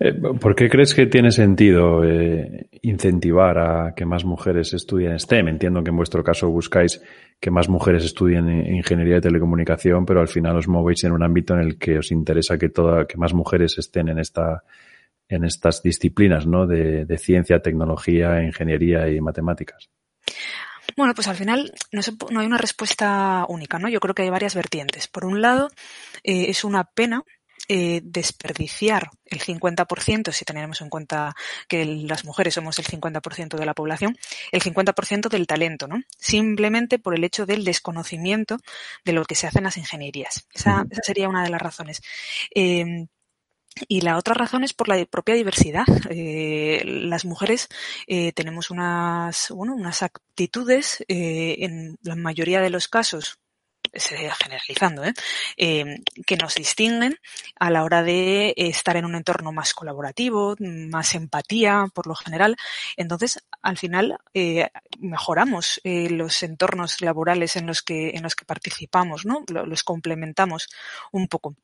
[SPEAKER 3] Eh, ¿Por qué crees que tiene sentido eh, incentivar a que más mujeres estudien STEM? Entiendo que en vuestro caso buscáis que más mujeres estudien ingeniería de telecomunicación, pero al final os movéis en un ámbito en el que os interesa que toda, que más mujeres estén en esta, en estas disciplinas, ¿no? De ciencia, tecnología, ingeniería y matemáticas.
[SPEAKER 4] Bueno, pues al final no, hay una respuesta única, ¿no? Yo creo que hay varias vertientes. Por un lado, eh, es una pena eh, desperdiciar el 50%, si tenemos en cuenta que las mujeres somos el 50% de la población, el 50% del talento, ¿no? Simplemente por el hecho del desconocimiento de lo que se hace en las ingenierías. Esa, sería una de las razones. Eh, y la otra razón es por la propia diversidad. Eh, las mujeres eh, tenemos unas, bueno, unas actitudes, eh, en la mayoría de los casos, generalizando, que nos distinguen a la hora de estar en un entorno más colaborativo, más empatía, por lo general. Entonces, al final, mejoramos los entornos laborales en los que, en los que participamos, ¿no? Los complementamos un poco.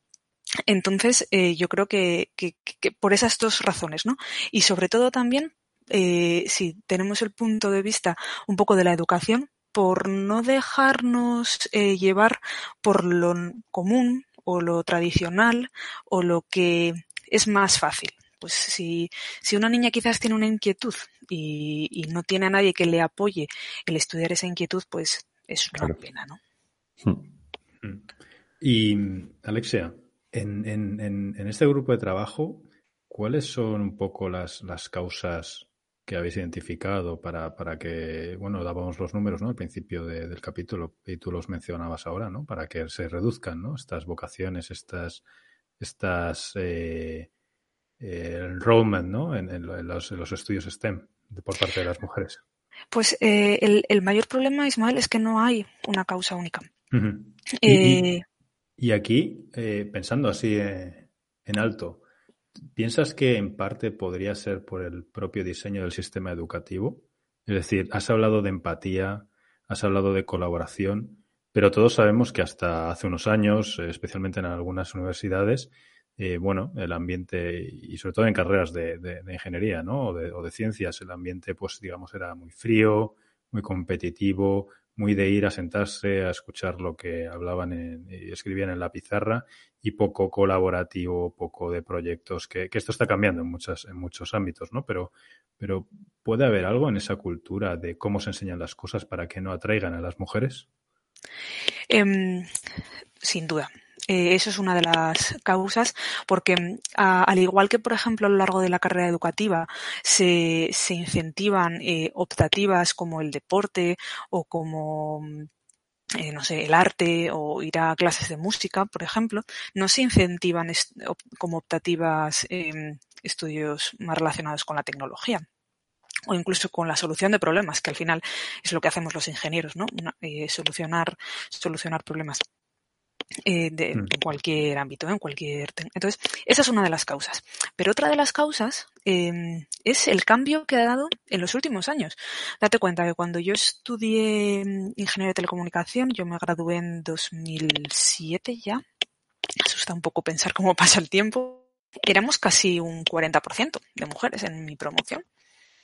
[SPEAKER 4] Entonces, eh, yo creo que, que, que, por esas dos razones, ¿no? Y sobre todo también, eh, si tenemos el punto de vista un poco de la educación, por no dejarnos eh, llevar por lo común o lo tradicional o lo que es más fácil. Pues si, si una niña quizás tiene una inquietud y, y no tiene a nadie que le apoye el estudiar esa inquietud, pues es una pena, ¿no?
[SPEAKER 2] Hmm. Y Alexia, en, en, en, este grupo de trabajo, ¿cuáles son un poco las, las causas que habéis identificado para, para que, bueno, dábamos los números, ¿no? Al principio del capítulo y tú los mencionabas ahora, ¿no? Para que se reduzcan, ¿no? Estas vocaciones, estas, estas, eh, eh enrollment, ¿no? En, los, los, estudios STEM por parte de las mujeres.
[SPEAKER 4] Pues eh, el, el, mayor problema, Ismael, es que no hay una causa única.
[SPEAKER 2] y aquí, eh, pensando así eh, en alto, ¿piensas que en parte podría ser por el propio diseño del sistema educativo? Es decir, has hablado de empatía, has hablado de colaboración, pero todos sabemos que hasta hace unos años, eh, especialmente en algunas universidades, bueno, el ambiente, y sobre todo en carreras de, de, ingeniería, ¿no? O de, o de, ciencias, el ambiente, pues, digamos, era muy frío, muy competitivo, muy de ir a sentarse a escuchar lo que hablaban y escribían en la pizarra y poco colaborativo, poco de proyectos, que, esto está cambiando en, muchas, en muchos ámbitos, ¿no? Pero, pero ¿puede haber algo en esa cultura de cómo se enseñan las cosas para que no atraigan a las mujeres?
[SPEAKER 4] Em, sin duda. Eh, eso es una de las causas, porque al igual que, por ejemplo, a lo largo de la carrera educativa se, se incentivan eh, optativas como el deporte o como mm, eh, no sé, el arte o ir a clases de música, por ejemplo, no se incentivan como optativas em, estudios más relacionados con la tecnología o incluso con la solución de problemas, que al final es lo que hacemos los ingenieros, ¿no? Solucionar, solucionar problemas. Eh, de, mm. en cualquier ámbito, en cualquier. Entonces, esa es una de las causas. Pero otra de las causas em, es el cambio que ha dado en los últimos años. Date cuenta que cuando yo estudié mm, ingeniería de telecomunicación, yo me gradué en 2007 ya. Asusta un poco pensar cómo <laughs> pasa el tiempo. Éramos casi un 40% de mujeres en mi promoción.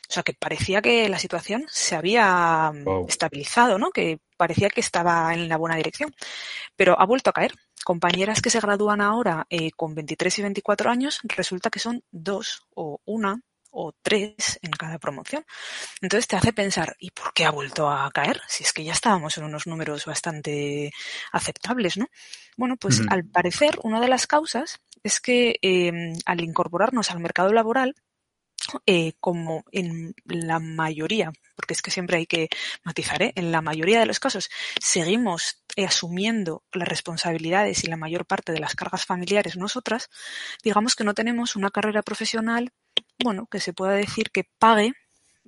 [SPEAKER 4] O sea, que parecía que la situación se había mm, estabilizado, ¿no? Que parecía que estaba en la buena dirección. Pero ha vuelto a caer. Compañeras que se gradúan ahora eh, con 23 y 24 años, resulta que son dos o una o tres en cada promoción. Entonces te hace pensar, ¿y por qué ha vuelto a caer? Si es que ya estábamos en unos números bastante aceptables, ¿no? Bueno, pues al parecer una de las causas es que em, al incorporarnos al mercado laboral, eh, como en la mayoría, porque es que siempre hay que matizar, ¿eh? en la mayoría de los casos seguimos eh, asumiendo las responsabilidades y la mayor parte de las cargas familiares nosotras, digamos que no tenemos una carrera profesional, bueno, que se pueda decir que pague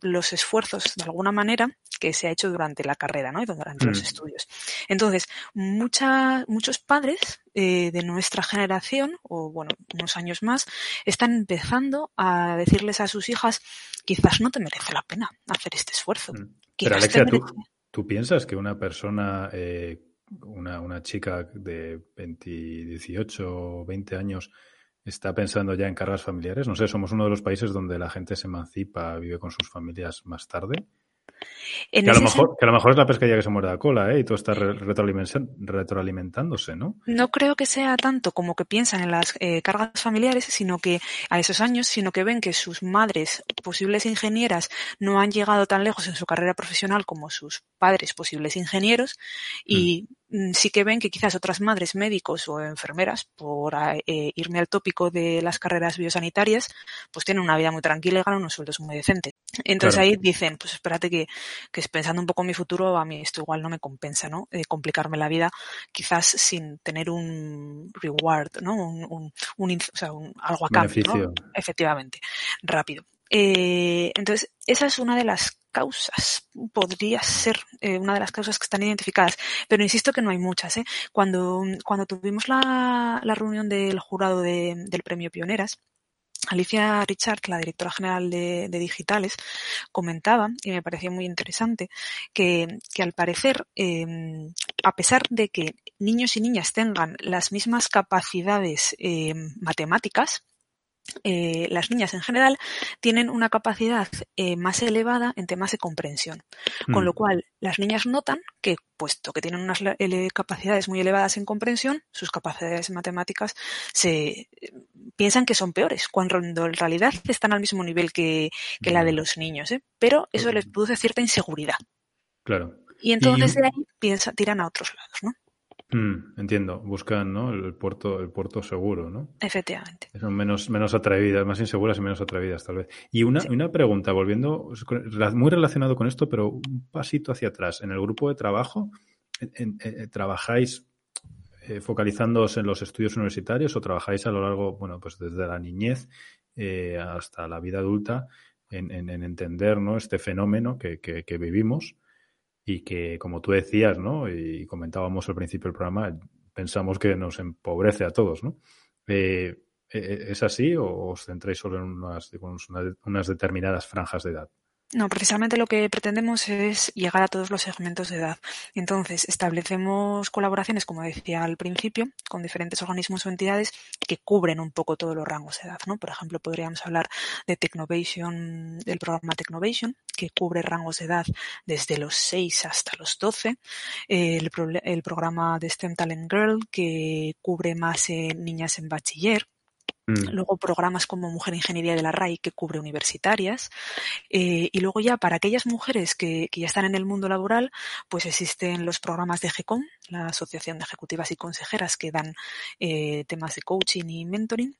[SPEAKER 4] los esfuerzos de alguna manera que se ha hecho durante la carrera, ¿no? Y durante los mm. estudios. Entonces, muchos padres eh, de nuestra generación, o bueno, unos años más, están empezando a decirles a sus hijas, quizás no te merece la pena hacer este esfuerzo. Mm.
[SPEAKER 2] Pero Alexia, ¿tú, piensas que una persona, eh, una, una chica de 20, 18 o 20 años, está pensando ya en cargas familiares? No sé, somos uno de los países donde la gente se emancipa, vive con sus familias más tarde. Que a, lo mejor, que a, lo mejor, es la pescadilla que se muerde la cola, ¿eh? Y todo está retroalimentándose, ¿no?
[SPEAKER 4] No creo que sea tanto como que piensan en las eh, cargas familiares, sino que a esos años, sino que ven que sus madres, posibles ingenieras, no han llegado tan lejos en su carrera profesional como sus padres, posibles ingenieros, y mm. Mm, sí que ven que quizás otras madres médicos o enfermeras, por eh, irme al tópico de las carreras biosanitarias, pues tienen una vida muy tranquila y ganan unos sueldos muy decentes. Entonces ahí dicen, pues espérate que, que pensando un poco en mi futuro, a mí esto igual no me compensa, ¿no? Eh, complicarme la vida, quizás sin tener un reward, ¿no? Un, un, o sea, un, algo a cambio, ¿no? Efectivamente, rápido. Eh, entonces, esa es una de las causas, podría ser eh, una de las causas que están identificadas, pero insisto que no hay muchas. ¿eh? Cuando, cuando tuvimos la, la reunión del jurado de, del premio Pioneras, Alicia Richard, la directora general de, Digitales, comentaba, y me parecía muy interesante, que, que al parecer, eh, a pesar de que niños y niñas tengan las mismas capacidades eh, matemáticas, eh, las niñas en general tienen una capacidad eh, más elevada en temas de comprensión. Con lo mm. cual, las niñas notan que, puesto que tienen unas capacidades muy elevadas en comprensión, sus capacidades matemáticas se piensan que son peores, cuando en realidad están al mismo nivel que, la de mm. los niños. ¿eh? Pero eso les produce cierta inseguridad.
[SPEAKER 2] Claro.
[SPEAKER 4] Y entonces de ahí piensa, tiran a otros lados, ¿no?
[SPEAKER 2] Mm, entiendo, buscan ¿no? el puerto, el puerto seguro, ¿no?
[SPEAKER 4] Efectivamente.
[SPEAKER 2] Son menos, menos atrevidas, más inseguras y menos atrevidas, tal vez. Y una, una pregunta, volviendo, muy relacionado con esto, pero un pasito hacia atrás. En el grupo de trabajo, en, ¿trabajáis eh, focalizándoos en los estudios universitarios o trabajáis a lo largo, bueno, pues desde la niñez eh, hasta la vida adulta en, entender ¿no? este fenómeno que, que, que vivimos? Y que, como tú decías, ¿no? Y comentábamos al principio del programa, pensamos que nos empobrece a todos, ¿no? Eh, eh, ¿Es así o os centráis solo en unas determinadas franjas de edad?
[SPEAKER 4] No, precisamente lo que pretendemos es llegar a todos los segmentos de edad. Entonces, establecemos colaboraciones, como decía al principio, con diferentes organismos o entidades que cubren un poco todos los rangos de edad, ¿no? Por ejemplo, podríamos hablar de Technovation, del programa Technovation, que cubre rangos de edad desde los 6 hasta los 12. El, programa de STEM Talent Girl, que cubre más niñas en bachiller. Luego programas como Mujer Ingeniería de la RAI que cubre universitarias. Eh, y luego ya para aquellas mujeres que, ya están en el mundo laboral, pues existen los programas de GECOM, la Asociación de Ejecutivas y Consejeras que dan eh, temas de coaching y mentoring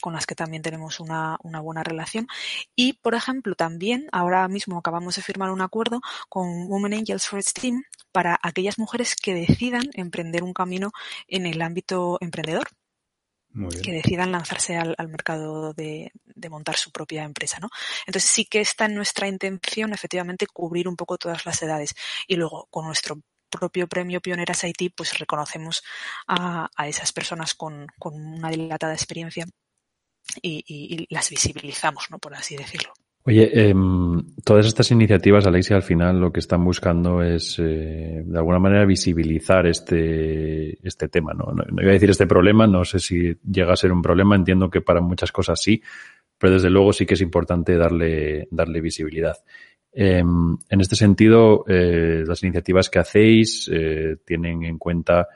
[SPEAKER 4] con las que también tenemos una, una, buena relación. Y, por ejemplo, también ahora mismo acabamos de firmar un acuerdo con Women Angels for Team para aquellas mujeres que decidan emprender un camino en el ámbito emprendedor que decidan lanzarse al, mercado de, montar su propia empresa, ¿no? Entonces sí que está en nuestra intención efectivamente cubrir un poco todas las edades y luego con nuestro propio premio Pioneras IT pues reconocemos a, esas personas con, una dilatada experiencia y, y, las visibilizamos, ¿no? Por así decirlo.
[SPEAKER 3] Oye, eh, todas estas iniciativas, Alexia, al final lo que están buscando es, eh, de alguna manera, visibilizar este, este tema, ¿no? ¿no? iba a decir este problema, no sé si llega a ser un problema, entiendo que para muchas cosas sí, pero desde luego sí que es importante darle, darle visibilidad. Eh, en este sentido, eh, las iniciativas que hacéis eh, tienen en cuenta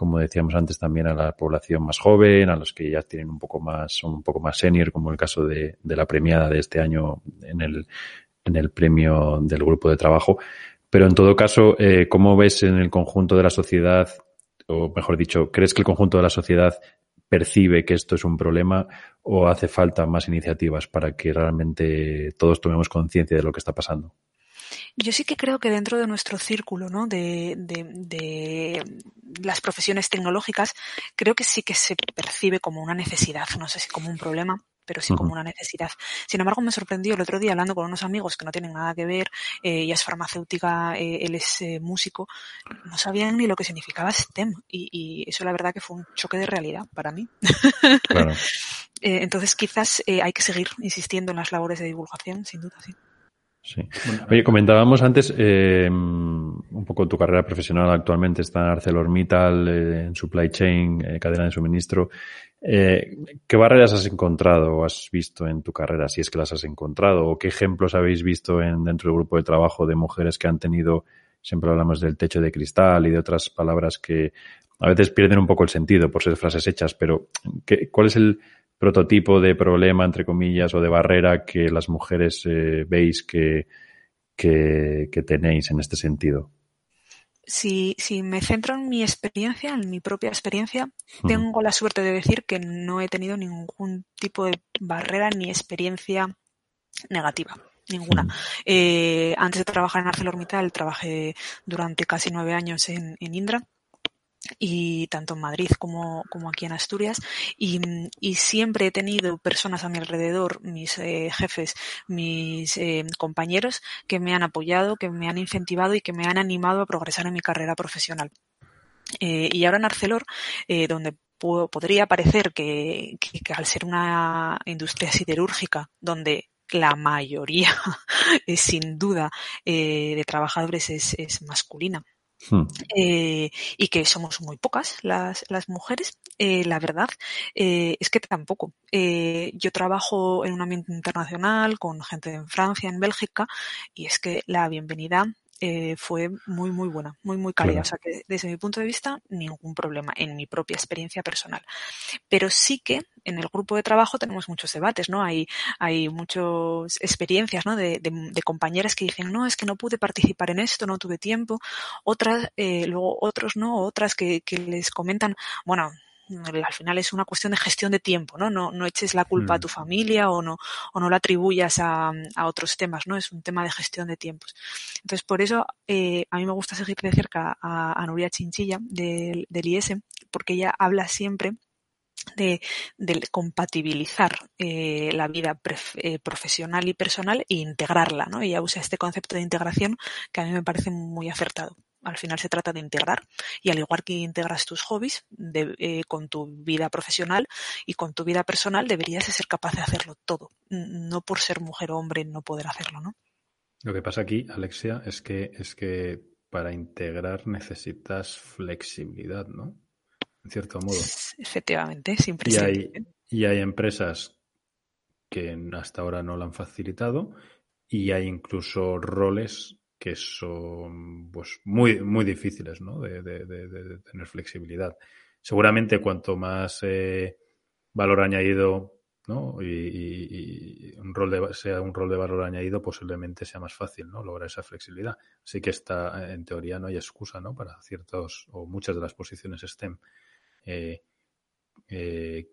[SPEAKER 3] como decíamos antes, también a la población más joven, a los que ya tienen un poco más, son un poco más senior, como el caso de, de la premiada de este año en el, en el premio del grupo de trabajo. Pero en todo caso, eh, ¿cómo ves en el conjunto de la sociedad, o mejor dicho, crees que el conjunto de la sociedad percibe que esto es un problema o hace falta más iniciativas para que realmente todos tomemos conciencia de lo que está pasando?
[SPEAKER 4] Yo sí que creo que dentro de nuestro círculo ¿no? de, de, de, las profesiones tecnológicas, creo que sí que se percibe como una necesidad, no sé si como un problema, pero sí como una necesidad. Sin embargo, me sorprendió el otro día hablando con unos amigos que no tienen nada que ver, eh, ella es farmacéutica, eh, él es eh, músico, no sabían ni lo que significaba STEM y, y, eso la verdad que fue un choque de realidad para mí. Claro. <laughs> Eh, entonces quizás eh, hay que seguir insistiendo en las labores de divulgación, sin duda, sí.
[SPEAKER 3] Sí. Oye, comentábamos antes eh, un poco tu carrera profesional actualmente está en ArcelorMittal, eh, en supply chain, eh, cadena de suministro. Eh, ¿Qué barreras has encontrado o has visto en tu carrera, si es que las has encontrado? ¿O qué ejemplos habéis visto en, dentro del grupo de trabajo de mujeres que han tenido, siempre hablamos del techo de cristal y de otras palabras que a veces pierden un poco el sentido por ser frases hechas, pero ¿qué, ¿cuál es el prototipo de problema, entre comillas, o de barrera que las mujeres eh, veis que, que, que, tenéis en este sentido?
[SPEAKER 4] Si, si, me centro en mi experiencia, en mi propia experiencia, tengo la suerte de decir que no he tenido ningún tipo de barrera ni experiencia negativa. Ninguna. Eh, antes de trabajar en ArcelorMittal, trabajé durante casi nueve años en, en Indra y tanto en Madrid como, como aquí en Asturias y, y, siempre he tenido personas a mi alrededor, mis eh, jefes, mis eh, compañeros que me han apoyado, que me han incentivado y que me han animado a progresar en mi carrera profesional. Eh, y ahora en Arcelor, donde podría parecer que, que, al ser una industria siderúrgica donde la mayoría, <laughs> sin duda, de trabajadores es, es masculina Hmm. Eh, y que somos muy pocas las, las mujeres. Eh, la verdad eh, es que tampoco. Yo trabajo en un ambiente internacional con gente en Francia, en Bélgica, y es que la bienvenida eh, fue muy, muy buena, muy, muy cálida. Claro. O sea que desde mi punto de vista, ningún problema en mi propia experiencia personal. Pero sí que en el grupo de trabajo tenemos muchos debates, ¿no? Hay, hay muchas experiencias, ¿no? De, de, de compañeras que dicen, no, es que no pude participar en esto, no tuve tiempo. Otras, eh, luego otros, ¿no? Otras que, que les comentan, bueno, al final es una cuestión de gestión de tiempo, ¿no? No, no eches la culpa mm. a tu familia o no, o no la atribuyas a, a, otros temas, ¿no? Es un tema de gestión de tiempos. Entonces, por eso eh, a mí me gusta seguir de cerca a, a Nuria Chinchilla del, del IES, porque ella habla siempre de, de, compatibilizar eh, la vida eh, profesional y personal e integrarla, ¿no? Ella usa este concepto de integración que a mí me parece muy acertado al final se trata de integrar y al igual que integras tus hobbies de, eh, con tu vida profesional y con tu vida personal deberías de ser capaz de hacerlo todo, no por ser mujer o hombre no poder hacerlo, ¿no?
[SPEAKER 2] Lo que pasa aquí, Alexia, es que es que para integrar necesitas flexibilidad, ¿no? En cierto modo.
[SPEAKER 4] Efectivamente, siempre.
[SPEAKER 2] Y hay, y hay empresas que hasta ahora no lo han facilitado y hay incluso roles que son pues muy, muy difíciles ¿no? de, tener flexibilidad. Seguramente cuanto más eh, valor añadido ¿no? Y, un rol de, sea un rol de valor añadido, posiblemente sea más fácil ¿no? lograr esa flexibilidad. Así que está, en teoría no hay excusa ¿no? para ciertos o muchas de las posiciones STEM. Eh, eh,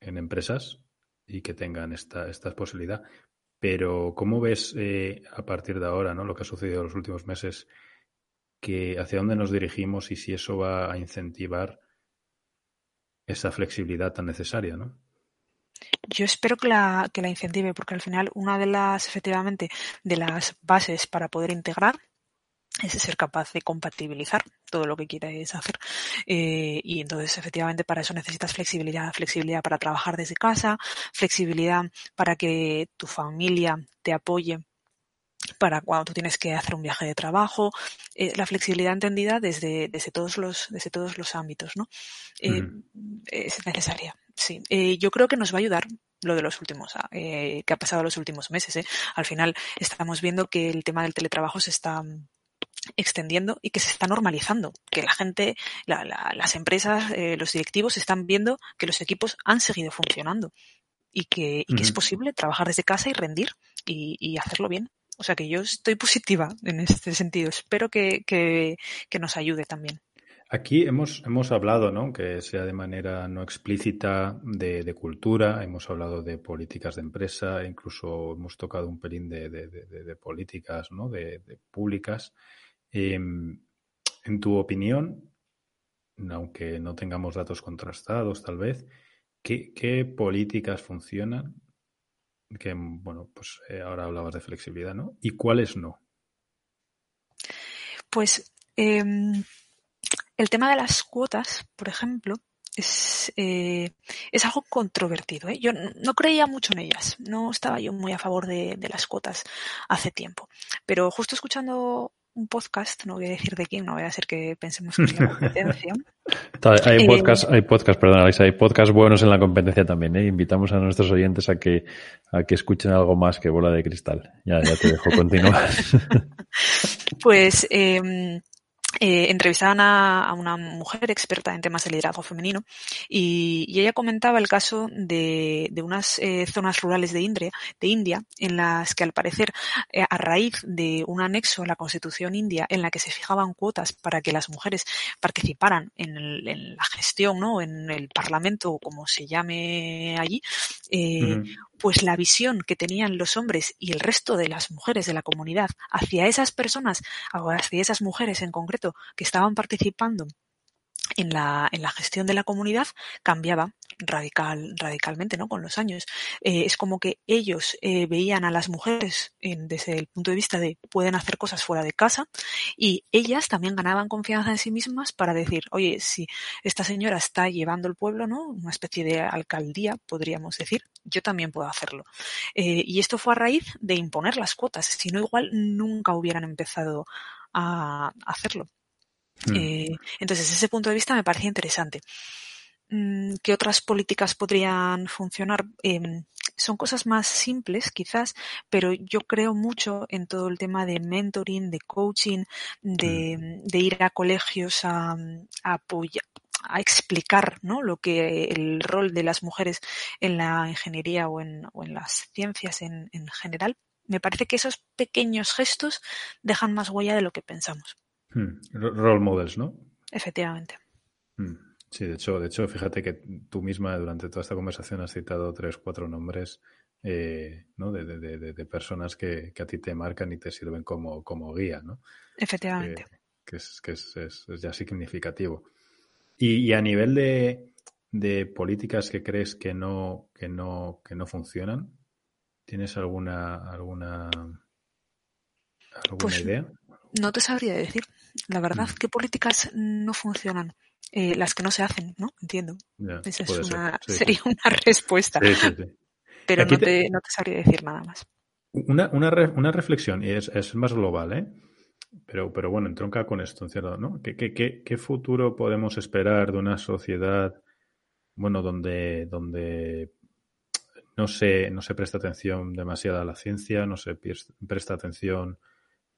[SPEAKER 2] en empresas y que tengan esta, esta posibilidad. Pero, ¿cómo ves eh, a partir de ahora, ¿no? lo que ha sucedido en los últimos meses, que hacia dónde nos dirigimos y si eso va a incentivar esa flexibilidad tan necesaria, ¿no?
[SPEAKER 4] Yo espero que la, que la incentive, porque al final una de las, efectivamente, de las bases para poder integrar es ser capaz de compatibilizar todo lo que quieres hacer. Eh, y entonces, efectivamente, para eso necesitas flexibilidad, flexibilidad para trabajar desde casa, flexibilidad para que tu familia te apoye para cuando tú tienes que hacer un viaje de trabajo, eh, la flexibilidad entendida desde, desde, todos los, desde todos los ámbitos, ¿no? Eh, es necesaria, sí. Eh, yo creo que nos va a ayudar lo de los últimos, ah, que ha pasado los últimos meses. Al final estamos viendo que el tema del teletrabajo se está extendiendo y que se está normalizando, que la gente, las empresas, los directivos están viendo que los equipos han seguido funcionando y que, y que es posible trabajar desde casa y rendir y, y hacerlo bien. O sea que yo estoy positiva en este sentido. Espero que, que, nos ayude también.
[SPEAKER 2] Aquí hemos, hemos hablado, ¿no? que sea de manera no explícita, de, cultura, hemos hablado de políticas de empresa, incluso hemos tocado un pelín de, de políticas ¿no? de, públicas. Em, en tu opinión, aunque no tengamos datos contrastados tal vez, ¿qué, políticas funcionan que, bueno, pues eh, ahora hablabas de flexibilidad, ¿no? ¿Y cuáles no?
[SPEAKER 4] Pues em, el tema de las cuotas, por ejemplo, es, eh, es algo controvertido. ¿eh? Yo no creía mucho en ellas, no estaba yo muy a favor de las cuotas hace tiempo. Pero justo escuchando un podcast, no voy a decir de quién, no voy a hacer que pensemos que es la <laughs> competencia.
[SPEAKER 3] hay podcast, hay podcast, perdón, Alexa, hay podcast buenos en la competencia también, ¿eh? Invitamos a nuestros oyentes a que, a que escuchen algo más que bola de cristal. Ya, ya te dejo continuar. <laughs>
[SPEAKER 4] pues eh, eh, entrevistaban a, una mujer experta en temas de liderazgo femenino y, ella comentaba el caso de, unas eh, zonas rurales de India, de India, en las que al parecer, eh, a raíz de un anexo a la Constitución india en la que se fijaban cuotas para que las mujeres participaran en, la gestión, ¿no? en el Parlamento, como se llame allí, pues la visión que tenían los hombres y el resto de las mujeres de la comunidad hacia esas personas, hacia esas mujeres en concreto que estaban participando en la, en la gestión de la comunidad cambiaba radical, radicalmente, ¿no? Con los años. Eh, es como que ellos eh, veían a las mujeres desde el punto de vista de pueden hacer cosas fuera de casa y ellas también ganaban confianza en sí mismas para decir, oye, si esta señora está llevando el pueblo, ¿no? Una especie de alcaldía, podríamos decir, yo también puedo hacerlo. Eh, y esto fue a raíz de imponer las cuotas, si no igual nunca hubieran empezado a hacerlo. Mm. Eh, entonces, ese punto de vista me parece interesante. Mm, ¿Qué otras políticas podrían funcionar? Em, son cosas más simples, quizás, pero yo creo mucho en todo el tema de mentoring, de coaching, de, mm. ir a colegios a, apoyar a explicar ¿no? lo que el rol de las mujeres en la ingeniería o en, o en las ciencias en, en general. Me parece que esos pequeños gestos dejan más huella de lo que pensamos.
[SPEAKER 2] Hmm. Role models, ¿no?
[SPEAKER 4] Efectivamente.
[SPEAKER 2] Hmm. Sí, de hecho, de hecho, fíjate que tú misma durante toda esta conversación has citado tres, cuatro nombres eh, ¿no? de, de, de, personas que, que, a ti te marcan y te sirven como, como guía, ¿no?
[SPEAKER 4] Efectivamente.
[SPEAKER 2] que, es, que es, es, ya significativo. Y, y a nivel de, de, políticas que crees que no, que no, que no funcionan, ¿tienes alguna, alguna, alguna
[SPEAKER 4] pues
[SPEAKER 2] idea?
[SPEAKER 4] No te sabría decir. La verdad, mm. ¿qué políticas no funcionan? Eh, las que no se hacen, ¿no? Entiendo. Esa es una, <laughs> sería una respuesta. Pero no te, no te, sabría decir nada más.
[SPEAKER 2] Una, una, una reflexión, y es, es, más global, ¿eh? Pero, pero bueno, entronca con esto, ¿cierto? ¿no? ¿Qué, qué, qué, qué futuro podemos esperar de una sociedad, bueno, donde, donde no se, no se presta atención demasiada a la ciencia, no se presta atención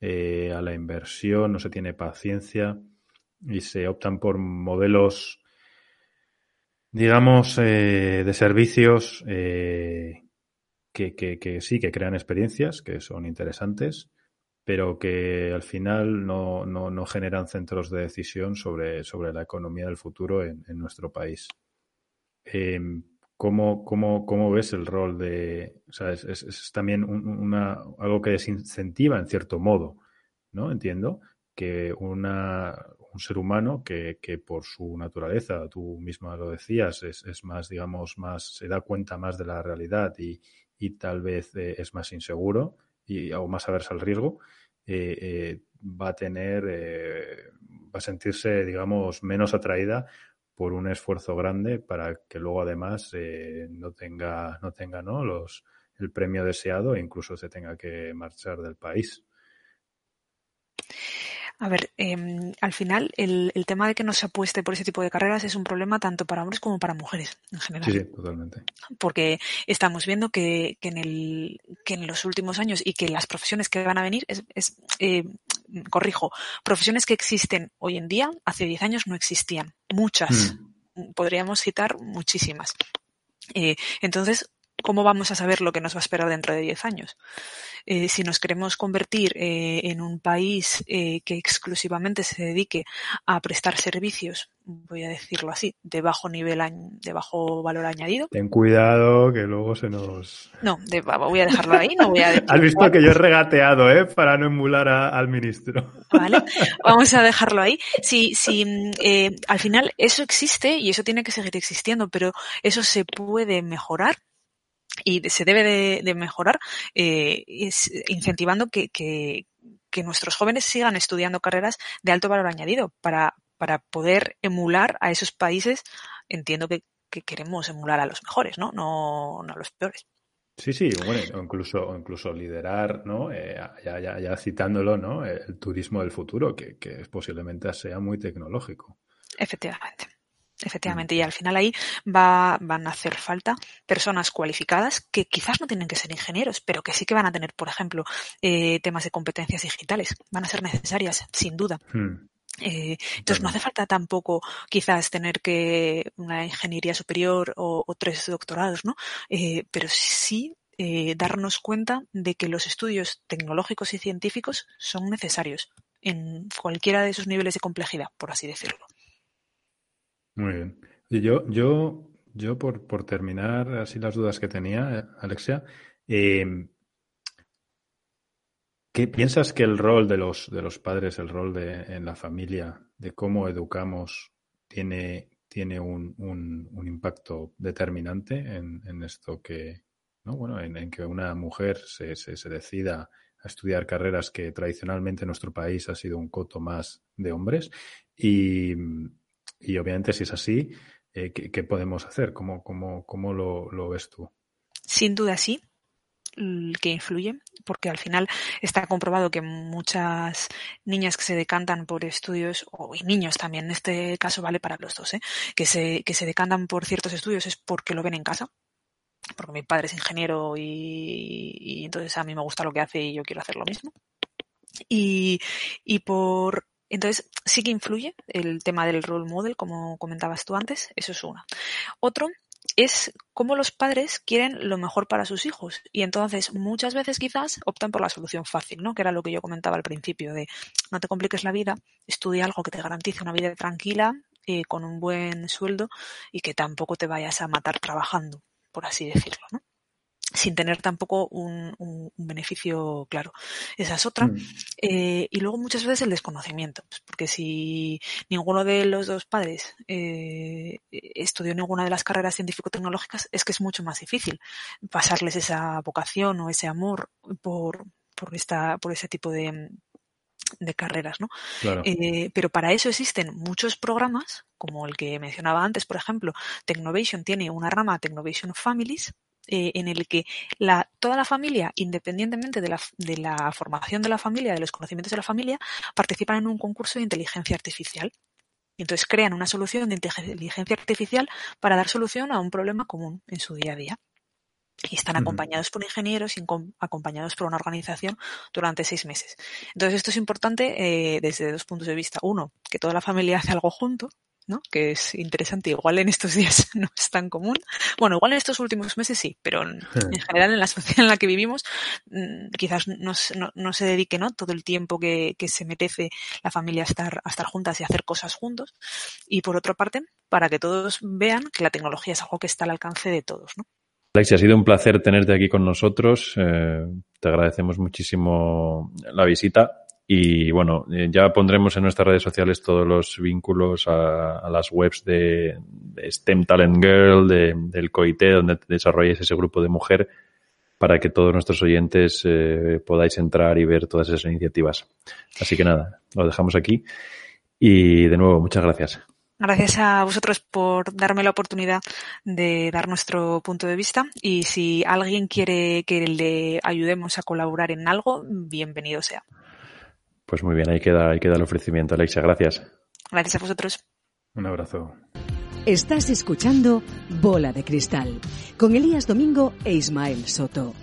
[SPEAKER 2] eh, a la inversión, no se tiene paciencia y se optan por modelos, digamos, eh, de servicios eh, que, que, sí, que crean experiencias, que son interesantes, pero que al final no, no, no generan centros de decisión sobre, sobre la economía del futuro en, nuestro país. ¿cómo, cómo, cómo ves el rol de... O sea, es, también una, algo que desincentiva en cierto modo, ¿no? Entiendo que una, un ser humano que, que, por su naturaleza, tú misma lo decías, es, es, más, digamos, más, se da cuenta más de la realidad y, y tal vez eh, es más inseguro y, o más aversa al riesgo, eh, eh, va a tener, va a sentirse, digamos, menos atraída por un esfuerzo grande para que luego además no tenga, no tenga ¿no? Los, el premio deseado e incluso se tenga que marchar del país.
[SPEAKER 4] A ver, eh, al final el, el, tema de que no se apueste por ese tipo de carreras es un problema tanto para hombres como para mujeres en general.
[SPEAKER 2] Sí, sí totalmente.
[SPEAKER 4] Porque estamos viendo que, que, en el, que en los últimos años y que las profesiones que van a venir es, es eh, corrijo, profesiones que existen hoy en día, hace 10 años no existían. Muchas. Mm. Podríamos citar muchísimas. Eh, entonces, ¿cómo vamos a saber lo que nos va a esperar dentro de 10 años? Eh, si nos queremos convertir eh, en un país eh, que exclusivamente se dedique a prestar servicios, voy a decirlo así, de bajo nivel, de bajo valor añadido.
[SPEAKER 2] Ten cuidado que luego se nos...
[SPEAKER 4] No, voy a dejarlo ahí, no voy a... <laughs>
[SPEAKER 2] Has visto que yo he regateado, ¿eh? Para no emular a, al ministro.
[SPEAKER 4] Vale, <laughs> vamos a dejarlo ahí. Si, si al final eso existe y eso tiene que seguir existiendo, pero eso se puede mejorar y se debe de, de mejorar eh, incentivando que, que, que, nuestros jóvenes sigan estudiando carreras de alto valor añadido para, para poder emular a esos países. Entiendo que, que queremos emular a los mejores, ¿no? No, no a los peores.
[SPEAKER 2] Sí, sí, bueno, o incluso, incluso liderar, ¿no? Eh, ya, ya, ya, citándolo, ¿no? El turismo del futuro, que, que posiblemente sea muy tecnológico.
[SPEAKER 4] Efectivamente. Efectivamente, y al final ahí va, van a hacer falta personas cualificadas que quizás no tienen que ser ingenieros, pero que sí que van a tener, por ejemplo, eh, temas de competencias digitales. Van a ser necesarias, sin duda. Hmm. Eh, entonces no hace falta tampoco quizás tener que una ingeniería superior o, o tres doctorados, ¿no? Eh, pero sí eh, darnos cuenta de que los estudios tecnológicos y científicos son necesarios en cualquiera de esos niveles de complejidad, por así decirlo.
[SPEAKER 2] Muy bien. Yo, yo, yo por, por terminar así las dudas que tenía, Alexia, eh, ¿qué piensas que el rol de los, de los padres, el rol de, en la familia, de cómo educamos, tiene, tiene un, un, impacto determinante en, en, esto que, ¿no? Bueno, en, en que una mujer se, se, se decida a estudiar carreras que tradicionalmente en nuestro país ha sido un coto más de hombres y y obviamente, si es así, eh, ¿qué, ¿qué, podemos hacer? ¿Cómo, cómo, cómo lo, lo, ves tú?
[SPEAKER 4] Sin duda sí, que influye, porque al final está comprobado que muchas niñas que se decantan por estudios, o y niños también, en este caso vale para los dos, ¿eh? que, se, que se decantan por ciertos estudios es porque lo ven en casa, porque mi padre es ingeniero y, y entonces a mí me gusta lo que hace y yo quiero hacer lo mismo. Y, y por entonces, sí que influye el tema del role model, como comentabas tú antes, eso es una. Otro es cómo los padres quieren lo mejor para sus hijos. Y entonces, muchas veces quizás optan por la solución fácil, ¿no? Que era lo que yo comentaba al principio, de no te compliques la vida, estudia algo que te garantice una vida tranquila, eh, con un buen sueldo y que tampoco te vayas a matar trabajando, por así decirlo, ¿no? Sin tener tampoco un, un, un, beneficio claro. Esa es otra. Mm. Eh, y luego muchas veces el desconocimiento, pues porque si ninguno de los dos padres eh, estudió ninguna de las carreras científico-tecnológicas, es que es mucho más difícil pasarles esa vocación o ese amor por, por, esta, por ese tipo de, de carreras, ¿no?
[SPEAKER 2] Claro.
[SPEAKER 4] Eh, pero para eso existen muchos programas, como el que mencionaba antes, por ejemplo, Technovation tiene una rama Technovation Families, eh, en el que la, toda la familia, independientemente de la, de la formación de la familia, de los conocimientos de la familia, participan en un concurso de inteligencia artificial. Y entonces crean una solución de inteligencia artificial para dar solución a un problema común en su día a día. Y están acompañados por ingenieros y acompañados por una organización durante seis meses. Entonces esto es importante eh, desde dos puntos de vista. Uno, que toda la familia hace algo junto ¿no? Que es interesante. Igual en estos días <laughs> no es tan común. Bueno, igual en estos últimos meses sí, pero en, general en la sociedad en la que vivimos mm, quizás no, no, se dedique, ¿no? Todo el tiempo que, que, se merece la familia a estar, a estar juntas y hacer cosas juntos. Y por otra parte, para que todos vean que la tecnología es algo que está al alcance de todos, ¿no?
[SPEAKER 3] Alexia, ha sido un placer tenerte aquí con nosotros. Eh, te agradecemos muchísimo la visita y bueno, eh, ya pondremos en nuestras redes sociales todos los vínculos a, las webs de, STEM Talent Girl, de, del COIT, donde desarrolláis ese grupo de mujer, para que todos nuestros oyentes eh, podáis entrar y ver todas esas iniciativas. Así que nada, lo dejamos aquí. Y de nuevo, muchas gracias.
[SPEAKER 4] Gracias a vosotros por darme la oportunidad de dar nuestro punto de vista y si alguien quiere que le ayudemos a colaborar en algo, bienvenido sea.
[SPEAKER 3] Pues muy bien, ahí queda, ahí queda el ofrecimiento. Alexia, gracias.
[SPEAKER 4] Gracias a vosotros.
[SPEAKER 2] Un abrazo.
[SPEAKER 1] Estás escuchando Bola de Cristal con Elías Domingo e Ismael Soto.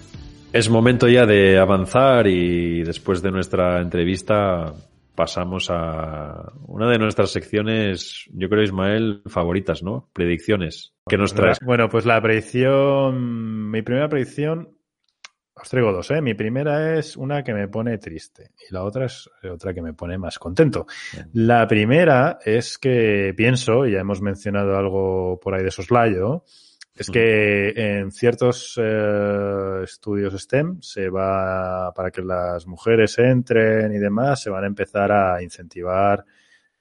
[SPEAKER 3] Es momento ya de avanzar y después de nuestra entrevista pasamos a una de nuestras secciones, yo creo, Ismael, favoritas, ¿no? Predicciones. ¿Qué nos traes?
[SPEAKER 2] Bueno, pues la predicción, mi primera predicción os traigo dos, ¿eh? Mi primera es una que me pone triste y la otra es otra que me pone más contento. La primera es que pienso, y ya hemos mencionado algo por ahí de soslayo, es que en ciertos eh, estudios STEM se va, para que las mujeres entren y demás, se van a empezar a incentivar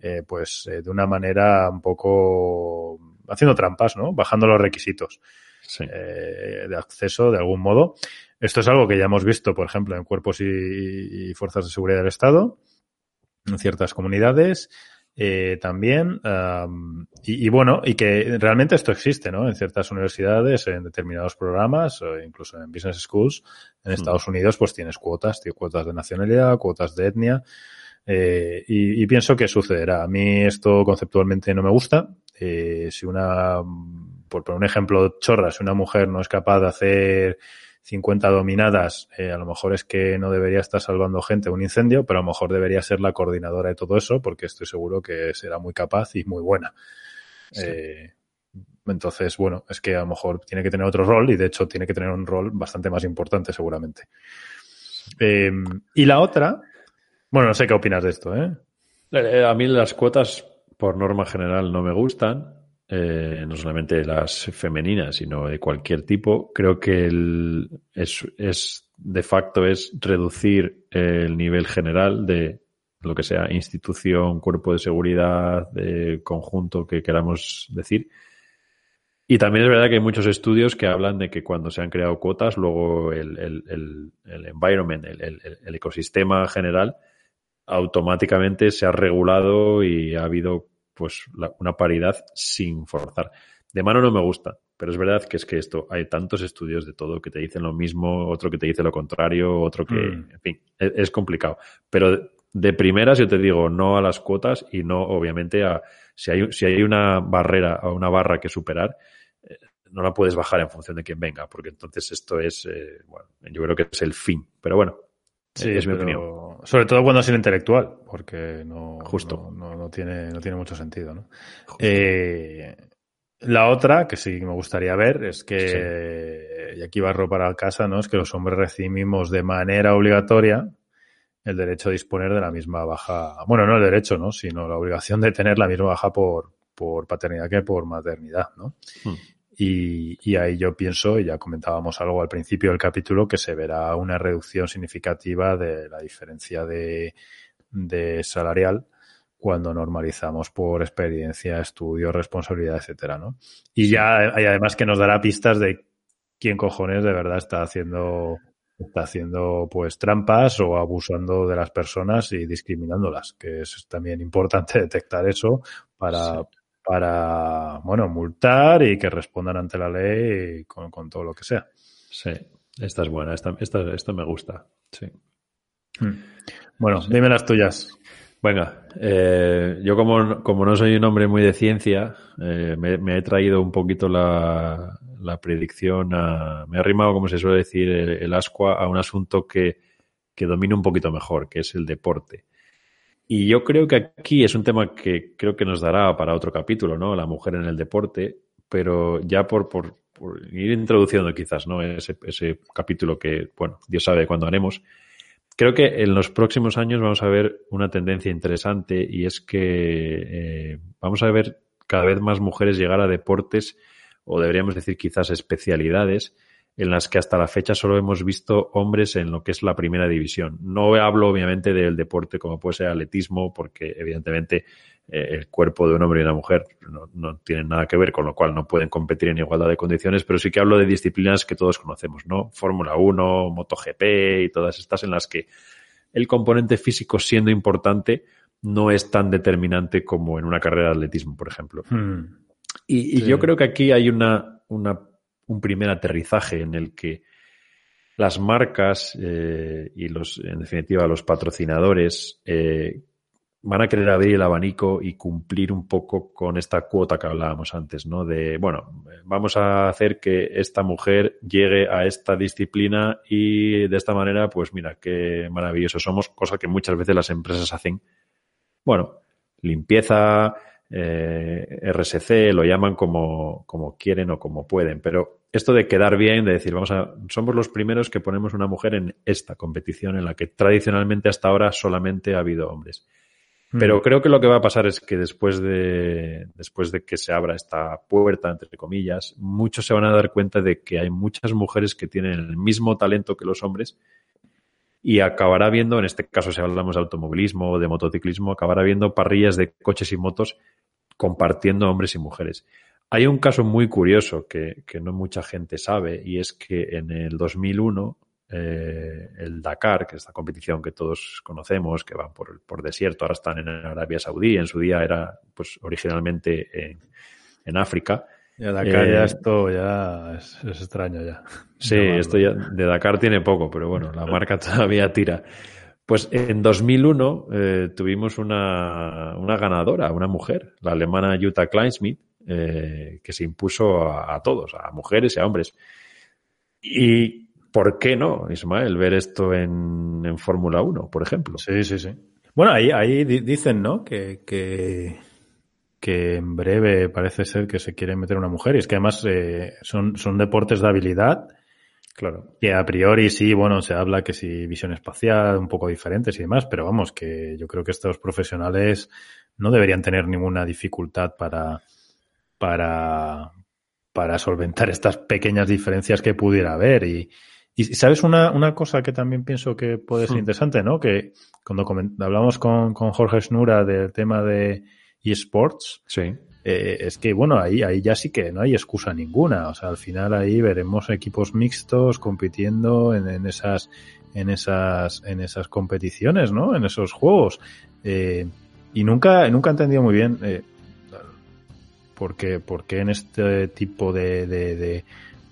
[SPEAKER 2] eh, pues eh, de una manera un poco haciendo trampas, ¿no? Bajando los requisitos de acceso de algún modo. Esto es algo que ya hemos visto, por ejemplo, en cuerpos y, fuerzas de seguridad del Estado, en ciertas comunidades. Eh, también y, bueno y que realmente esto existe no en ciertas universidades en determinados programas o incluso en business schools en hmm. Estados Unidos pues tienes cuotas tienes cuotas de nacionalidad cuotas de etnia eh, y, pienso que sucederá a mí esto conceptualmente no me gusta eh, si una por poner un ejemplo chorra si una mujer no es capaz de hacer 50 dominadas, eh, a lo mejor es que no debería estar salvando gente un incendio, pero a lo mejor debería ser la coordinadora de todo eso, porque estoy seguro que será muy capaz y muy buena. Eh, entonces, bueno, es que a lo mejor tiene que tener otro rol y de hecho tiene que tener un rol bastante más importante seguramente. Em, y la otra, bueno, no sé qué opinas de esto, ¿eh?
[SPEAKER 3] eh a mí las cuotas por norma general no me gustan. Eh, no solamente las femeninas, sino de cualquier tipo, creo que el, es, es, de facto es reducir el nivel general de lo que sea institución, cuerpo de seguridad, de conjunto que queramos decir. Y también es verdad que hay muchos estudios que hablan de que cuando se han creado cuotas, luego el, el, el, el environment, el, ecosistema general, automáticamente se ha regulado y ha habido pues una paridad sin forzar. De mano no me gusta, pero es verdad que es que esto, hay tantos estudios de todo que te dicen lo mismo, otro que te dice lo contrario, otro que, mm. en fin, es, complicado. Pero de primeras yo te digo no a las cuotas y no, obviamente, a si hay, si hay una barrera o una barra que superar, eh, no la puedes bajar en función de quién venga, porque entonces esto es, eh, bueno, yo creo que es el fin. Pero bueno,
[SPEAKER 2] Sí, es mi opinión. Sobre todo cuando es el intelectual, porque no, Justo. No, tiene, no tiene mucho sentido. ¿no? Eh, la otra, que sí me gustaría ver, es que, y aquí barro para casa, ¿no? Es que los hombres recibimos de manera obligatoria el derecho a disponer de la misma baja, bueno, no el derecho, ¿no? Sino la obligación de tener la misma baja por, por paternidad que por maternidad, ¿no? Hmm. Y, ahí yo pienso, y ya comentábamos algo al principio del capítulo, que se verá una reducción significativa de la diferencia de, salarial cuando normalizamos por experiencia, estudio, responsabilidad, etcétera, ¿no? Y ya hay además que nos dará pistas de quién cojones de verdad está haciendo está haciendo pues trampas o abusando de las personas y discriminándolas, que es también importante <laughs> detectar eso para, para, bueno, multar y que respondan ante la ley con, con todo lo que sea.
[SPEAKER 3] Sí, esta es buena, esta, esta, esta me gusta, sí.
[SPEAKER 2] Hmm. Bueno, dime las tuyas.
[SPEAKER 3] Venga, eh, yo como, como no soy un hombre muy de ciencia, eh, me, he traído un poquito la, la predicción, a, me he arrimado, como se suele decir, el, el ascua a un asunto que, que domino un poquito mejor, que es el deporte. Y yo creo que aquí es un tema que creo que nos dará para otro capítulo, ¿no? La mujer en el deporte, pero ya por, por, ir introduciendo quizás, ¿no? Ese, capítulo que, bueno, Dios sabe cuándo haremos. Creo que en los próximos años vamos a ver una tendencia interesante y es que eh, vamos a ver cada vez más mujeres llegar a deportes o deberíamos decir quizás especialidades en las que hasta la fecha solo hemos visto hombres en lo que es la primera división. No hablo obviamente del deporte como puede ser atletismo, porque evidentemente eh, el cuerpo de un hombre y una mujer no, no, tienen nada que ver, con lo cual no pueden competir en igualdad de condiciones, pero sí que hablo de disciplinas que todos conocemos, ¿no? Fórmula 1, MotoGP y todas estas en las que el componente físico siendo importante no es tan determinante como en una carrera de atletismo, por ejemplo. Hmm. Y, y sí. yo creo que aquí hay una, una un primer aterrizaje en el que las marcas eh, y los, en definitiva, los patrocinadores eh, van a querer abrir el abanico y cumplir un poco con esta cuota que hablábamos antes, ¿no? De, bueno, vamos a hacer que esta mujer llegue a esta disciplina y de esta manera, pues mira, qué maravillosos somos, cosa que muchas veces las empresas hacen. Bueno, limpieza, eh, RSC, lo llaman como, como quieren o como pueden, pero esto de quedar bien, de decir, vamos a, somos los primeros que ponemos una mujer en esta competición en la que tradicionalmente hasta ahora solamente ha habido hombres. Hmm. Pero mm. creo que lo que va a pasar es que después de, después de que se abra esta puerta, entre comillas, muchos se van a dar cuenta de que hay muchas mujeres que tienen el mismo talento que los hombres y acabará viendo, en este caso si hablamos de automovilismo o de motociclismo, acabará viendo parrillas de coches y motos compartiendo hombres y mujeres. Hay un caso muy curioso que, que no mucha gente sabe y es que en el 2001 eh, el Dakar, que es la competición que todos conocemos, que van por, por desierto, ahora están en Arabia Saudí, en su día era pues originalmente en, en África.
[SPEAKER 2] Ya Dakar eh, ya esto ya es, es extraño ya.
[SPEAKER 3] Sí, no, esto ya de Dakar tiene poco, pero bueno, la marca <laughs> todavía tira. Pues en 2001 eh, tuvimos una, una, ganadora, una mujer, la alemana Jutta Kleinsmith, eh, que se impuso a, a, todos, a mujeres y a hombres. ¿Y por qué no, Ismael, ver esto en, en Fórmula 1, por ejemplo?
[SPEAKER 2] Sí, sí, sí. Bueno, ahí, ahí dicen, ¿no? Que, que, que en breve parece ser que se quiere meter una mujer. Y es que además eh, son, son deportes de habilidad
[SPEAKER 3] Claro.
[SPEAKER 2] Que a priori sí, bueno, se habla que sí, visión espacial, un poco diferentes y demás, pero vamos, que yo creo que estos profesionales no deberían tener ninguna dificultad para, para, para solventar estas pequeñas diferencias que pudiera haber. Y, y sabes una, una cosa que también pienso que puede ser hmm. interesante, ¿no? Que cuando hablamos con, con Jorge Schnura del tema de eSports,
[SPEAKER 3] sí
[SPEAKER 2] eh, es que bueno, ahí, ahí ya sí que no hay excusa ninguna. O sea, al final ahí veremos equipos mixtos compitiendo en, en esas, en esas, en esas competiciones, ¿no? En esos juegos. Eh, y nunca, nunca he entendido muy bien eh, por qué, por qué en este tipo de, de, de,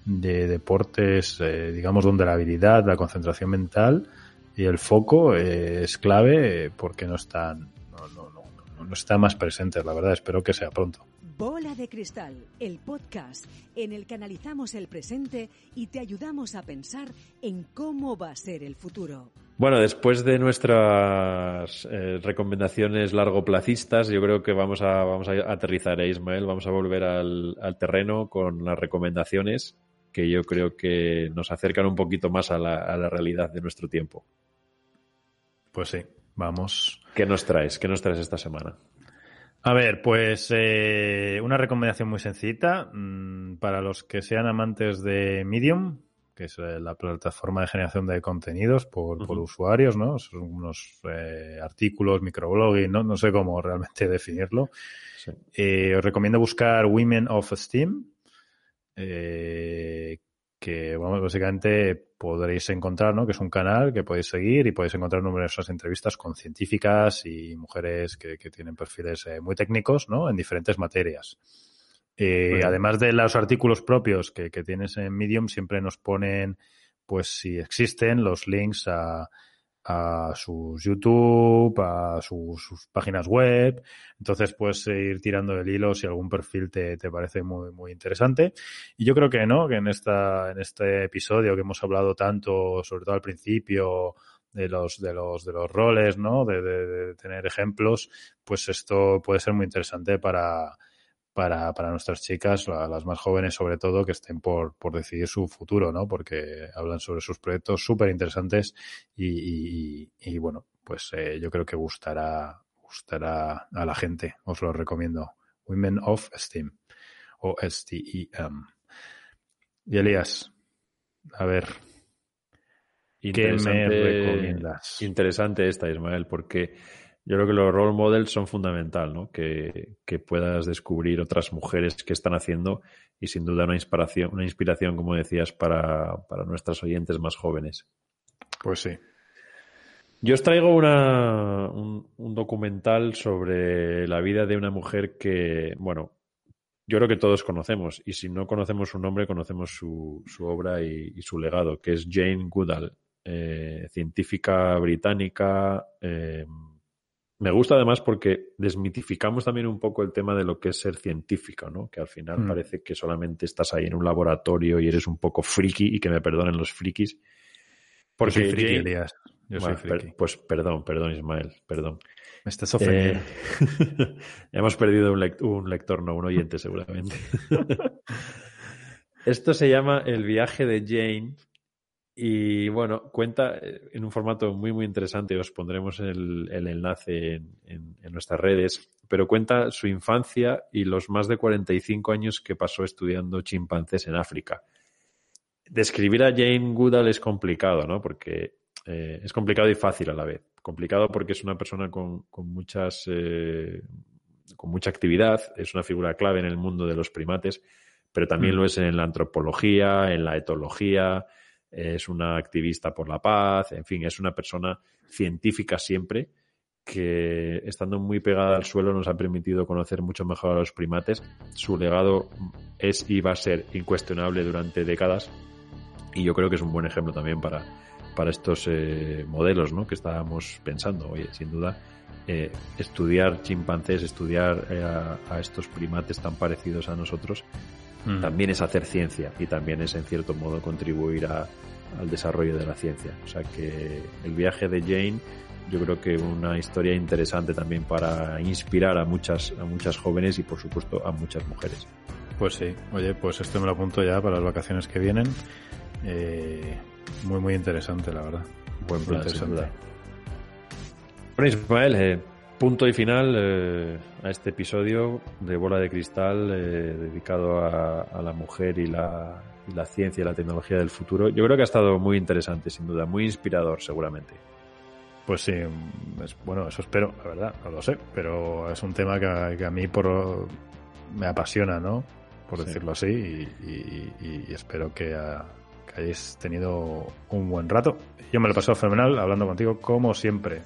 [SPEAKER 2] de deportes, eh, digamos, donde la habilidad, la concentración mental y el foco eh, es clave, porque no están, no, no, no no está más presente, la verdad. Espero que sea pronto.
[SPEAKER 1] Bola de Cristal, el podcast en el que analizamos el presente y te ayudamos a pensar en cómo va a ser el futuro.
[SPEAKER 3] Bueno, después de nuestras eh, recomendaciones largoplacistas, yo creo que vamos a, vamos a aterrizar, ¿eh, Ismael. Vamos a volver al, al terreno con las recomendaciones que yo creo que nos acercan un poquito más a la, a la realidad de nuestro tiempo.
[SPEAKER 2] Pues sí, vamos.
[SPEAKER 3] ¿Qué nos traes? ¿Qué nos traes esta semana?
[SPEAKER 2] A ver, pues eh, una recomendación muy sencillita mmm, para los que sean amantes de Medium, que es eh, la plataforma de generación de contenidos por, uh -huh. por usuarios, ¿no? Son unos eh, artículos, microblogging, ¿no? no sé cómo realmente <laughs> definirlo. Sí. Os recomiendo buscar Women of Steam, eh, que bueno, básicamente podréis encontrar, ¿no? Que es un canal que podéis seguir y podéis encontrar numerosas entrevistas con científicas y mujeres que, que tienen perfiles eh, muy técnicos, ¿no? En diferentes materias. Eh, bueno. Además de los artículos propios que, que, tienes en Medium, siempre nos ponen, pues si existen, los links a, a sus YouTube, a sus, sus, páginas web. Entonces puedes ir tirando el hilo si algún perfil te, te, parece muy, muy interesante. Y yo creo que no, que en esta, en este episodio que hemos hablado tanto, sobre todo al principio, de los, de los, de los roles, ¿no? De, de, de tener ejemplos, pues esto puede ser muy interesante para, para, para nuestras chicas, las más jóvenes sobre todo, que estén por, por decidir su futuro, ¿no? Porque hablan sobre sus proyectos súper interesantes y, y, y, bueno, pues eh, yo creo que gustará, gustará a la gente. Os lo recomiendo. Women of Steam o STEM. Y Elías, a ver, ¿qué me recomiendas?
[SPEAKER 3] Interesante esta, Ismael, porque yo creo que los role models son fundamental, ¿no? Que, que, puedas descubrir otras mujeres que están haciendo y sin duda una inspiración, una inspiración, como decías, para, para nuestras oyentes más jóvenes.
[SPEAKER 2] Pues sí.
[SPEAKER 3] Yo os traigo una, un, un, documental sobre la vida de una mujer que, bueno, yo creo que todos conocemos y si no conocemos su nombre, conocemos su, su obra y, y, su legado, que es Jane Goodall, eh, científica británica. Eh, me gusta además porque desmitificamos también un poco el tema de lo que es ser científico, ¿no? Que al final mm. parece que solamente estás ahí en un laboratorio y eres un poco friki y que me perdonen los frikis.
[SPEAKER 2] Porque Yo soy friki, Jane... Elías. Yo
[SPEAKER 3] bueno,
[SPEAKER 2] soy friki.
[SPEAKER 3] Per, pues perdón, perdón Ismael, perdón.
[SPEAKER 2] Me estás ofendiendo.
[SPEAKER 3] Eh, <laughs> hemos perdido un, un, lector, no un oyente seguramente. <laughs> Esto se llama El viaje de Jane y bueno, cuenta eh, en un formato muy muy interesante, os pondremos el, el enlace en, en, en, nuestras redes, pero cuenta su infancia y los más de 45 años que pasó estudiando chimpancés en África. Describir a Jane Goodall es complicado, ¿no? Porque eh, es complicado y fácil a la vez complicado porque es una persona con, con muchas, eh, con mucha actividad, es una figura clave en el mundo de los primates, pero también mm. lo es en la antropología, en la etología, es una activista por la paz, en fin, es una persona científica siempre que estando muy pegada al suelo nos ha permitido conocer mucho mejor a los primates. Su legado es y va a ser incuestionable durante décadas y yo creo que es un buen ejemplo también para, para estos eh, modelos ¿no? que estábamos pensando. Oye, sin duda, eh, estudiar chimpancés, estudiar eh, a, a, estos primates tan parecidos a nosotros, mm. también es hacer ciencia y también es, en cierto modo, contribuir a, al desarrollo de la ciencia. O sea que el viaje de Jane, yo creo que una historia interesante también para inspirar a muchas, a muchas jóvenes y, por supuesto, a muchas mujeres.
[SPEAKER 2] Pues sí, oye, pues esto me lo apunto ya para las vacaciones que vienen. Eh, muy, muy interesante, la verdad.
[SPEAKER 3] Buen plan, interesante. Bueno, Ismael, eh, punto y final eh, a este episodio de Bola de Cristal eh, dedicado a, a, la mujer y la, y la ciencia y la tecnología del futuro. Yo creo que ha estado muy interesante, sin duda, muy inspirador, seguramente.
[SPEAKER 2] Pues sí, es, bueno, eso espero, la verdad, no lo sé, pero es un tema que, que a mí por, me apasiona, ¿no? Por sí. decirlo así, y, y, y espero que a, que hayáis tenido un buen rato. Yo me lo he pasado fenomenal hablando contigo como siempre.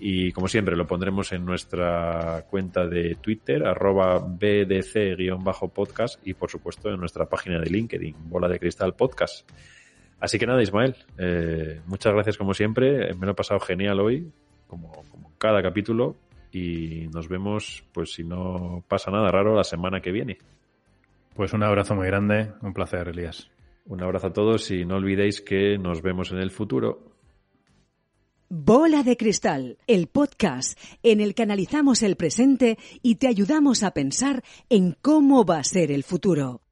[SPEAKER 3] Y como siempre lo pondremos en nuestra cuenta de Twitter, arroba BDC-podcast y por supuesto en nuestra página de LinkedIn, Bola de Cristal Podcast. Así que nada, Ismael, eh, muchas gracias como siempre. Me lo he pasado genial hoy, como, como cada capítulo. Y nos vemos, pues si no pasa nada raro, la semana que viene.
[SPEAKER 2] Pues un abrazo muy grande, un placer, Elías.
[SPEAKER 3] Un abrazo a todos y no olvidéis que nos vemos en el futuro.
[SPEAKER 1] Bola de Cristal, el podcast en el que analizamos el presente y te ayudamos a pensar en cómo va a ser el futuro.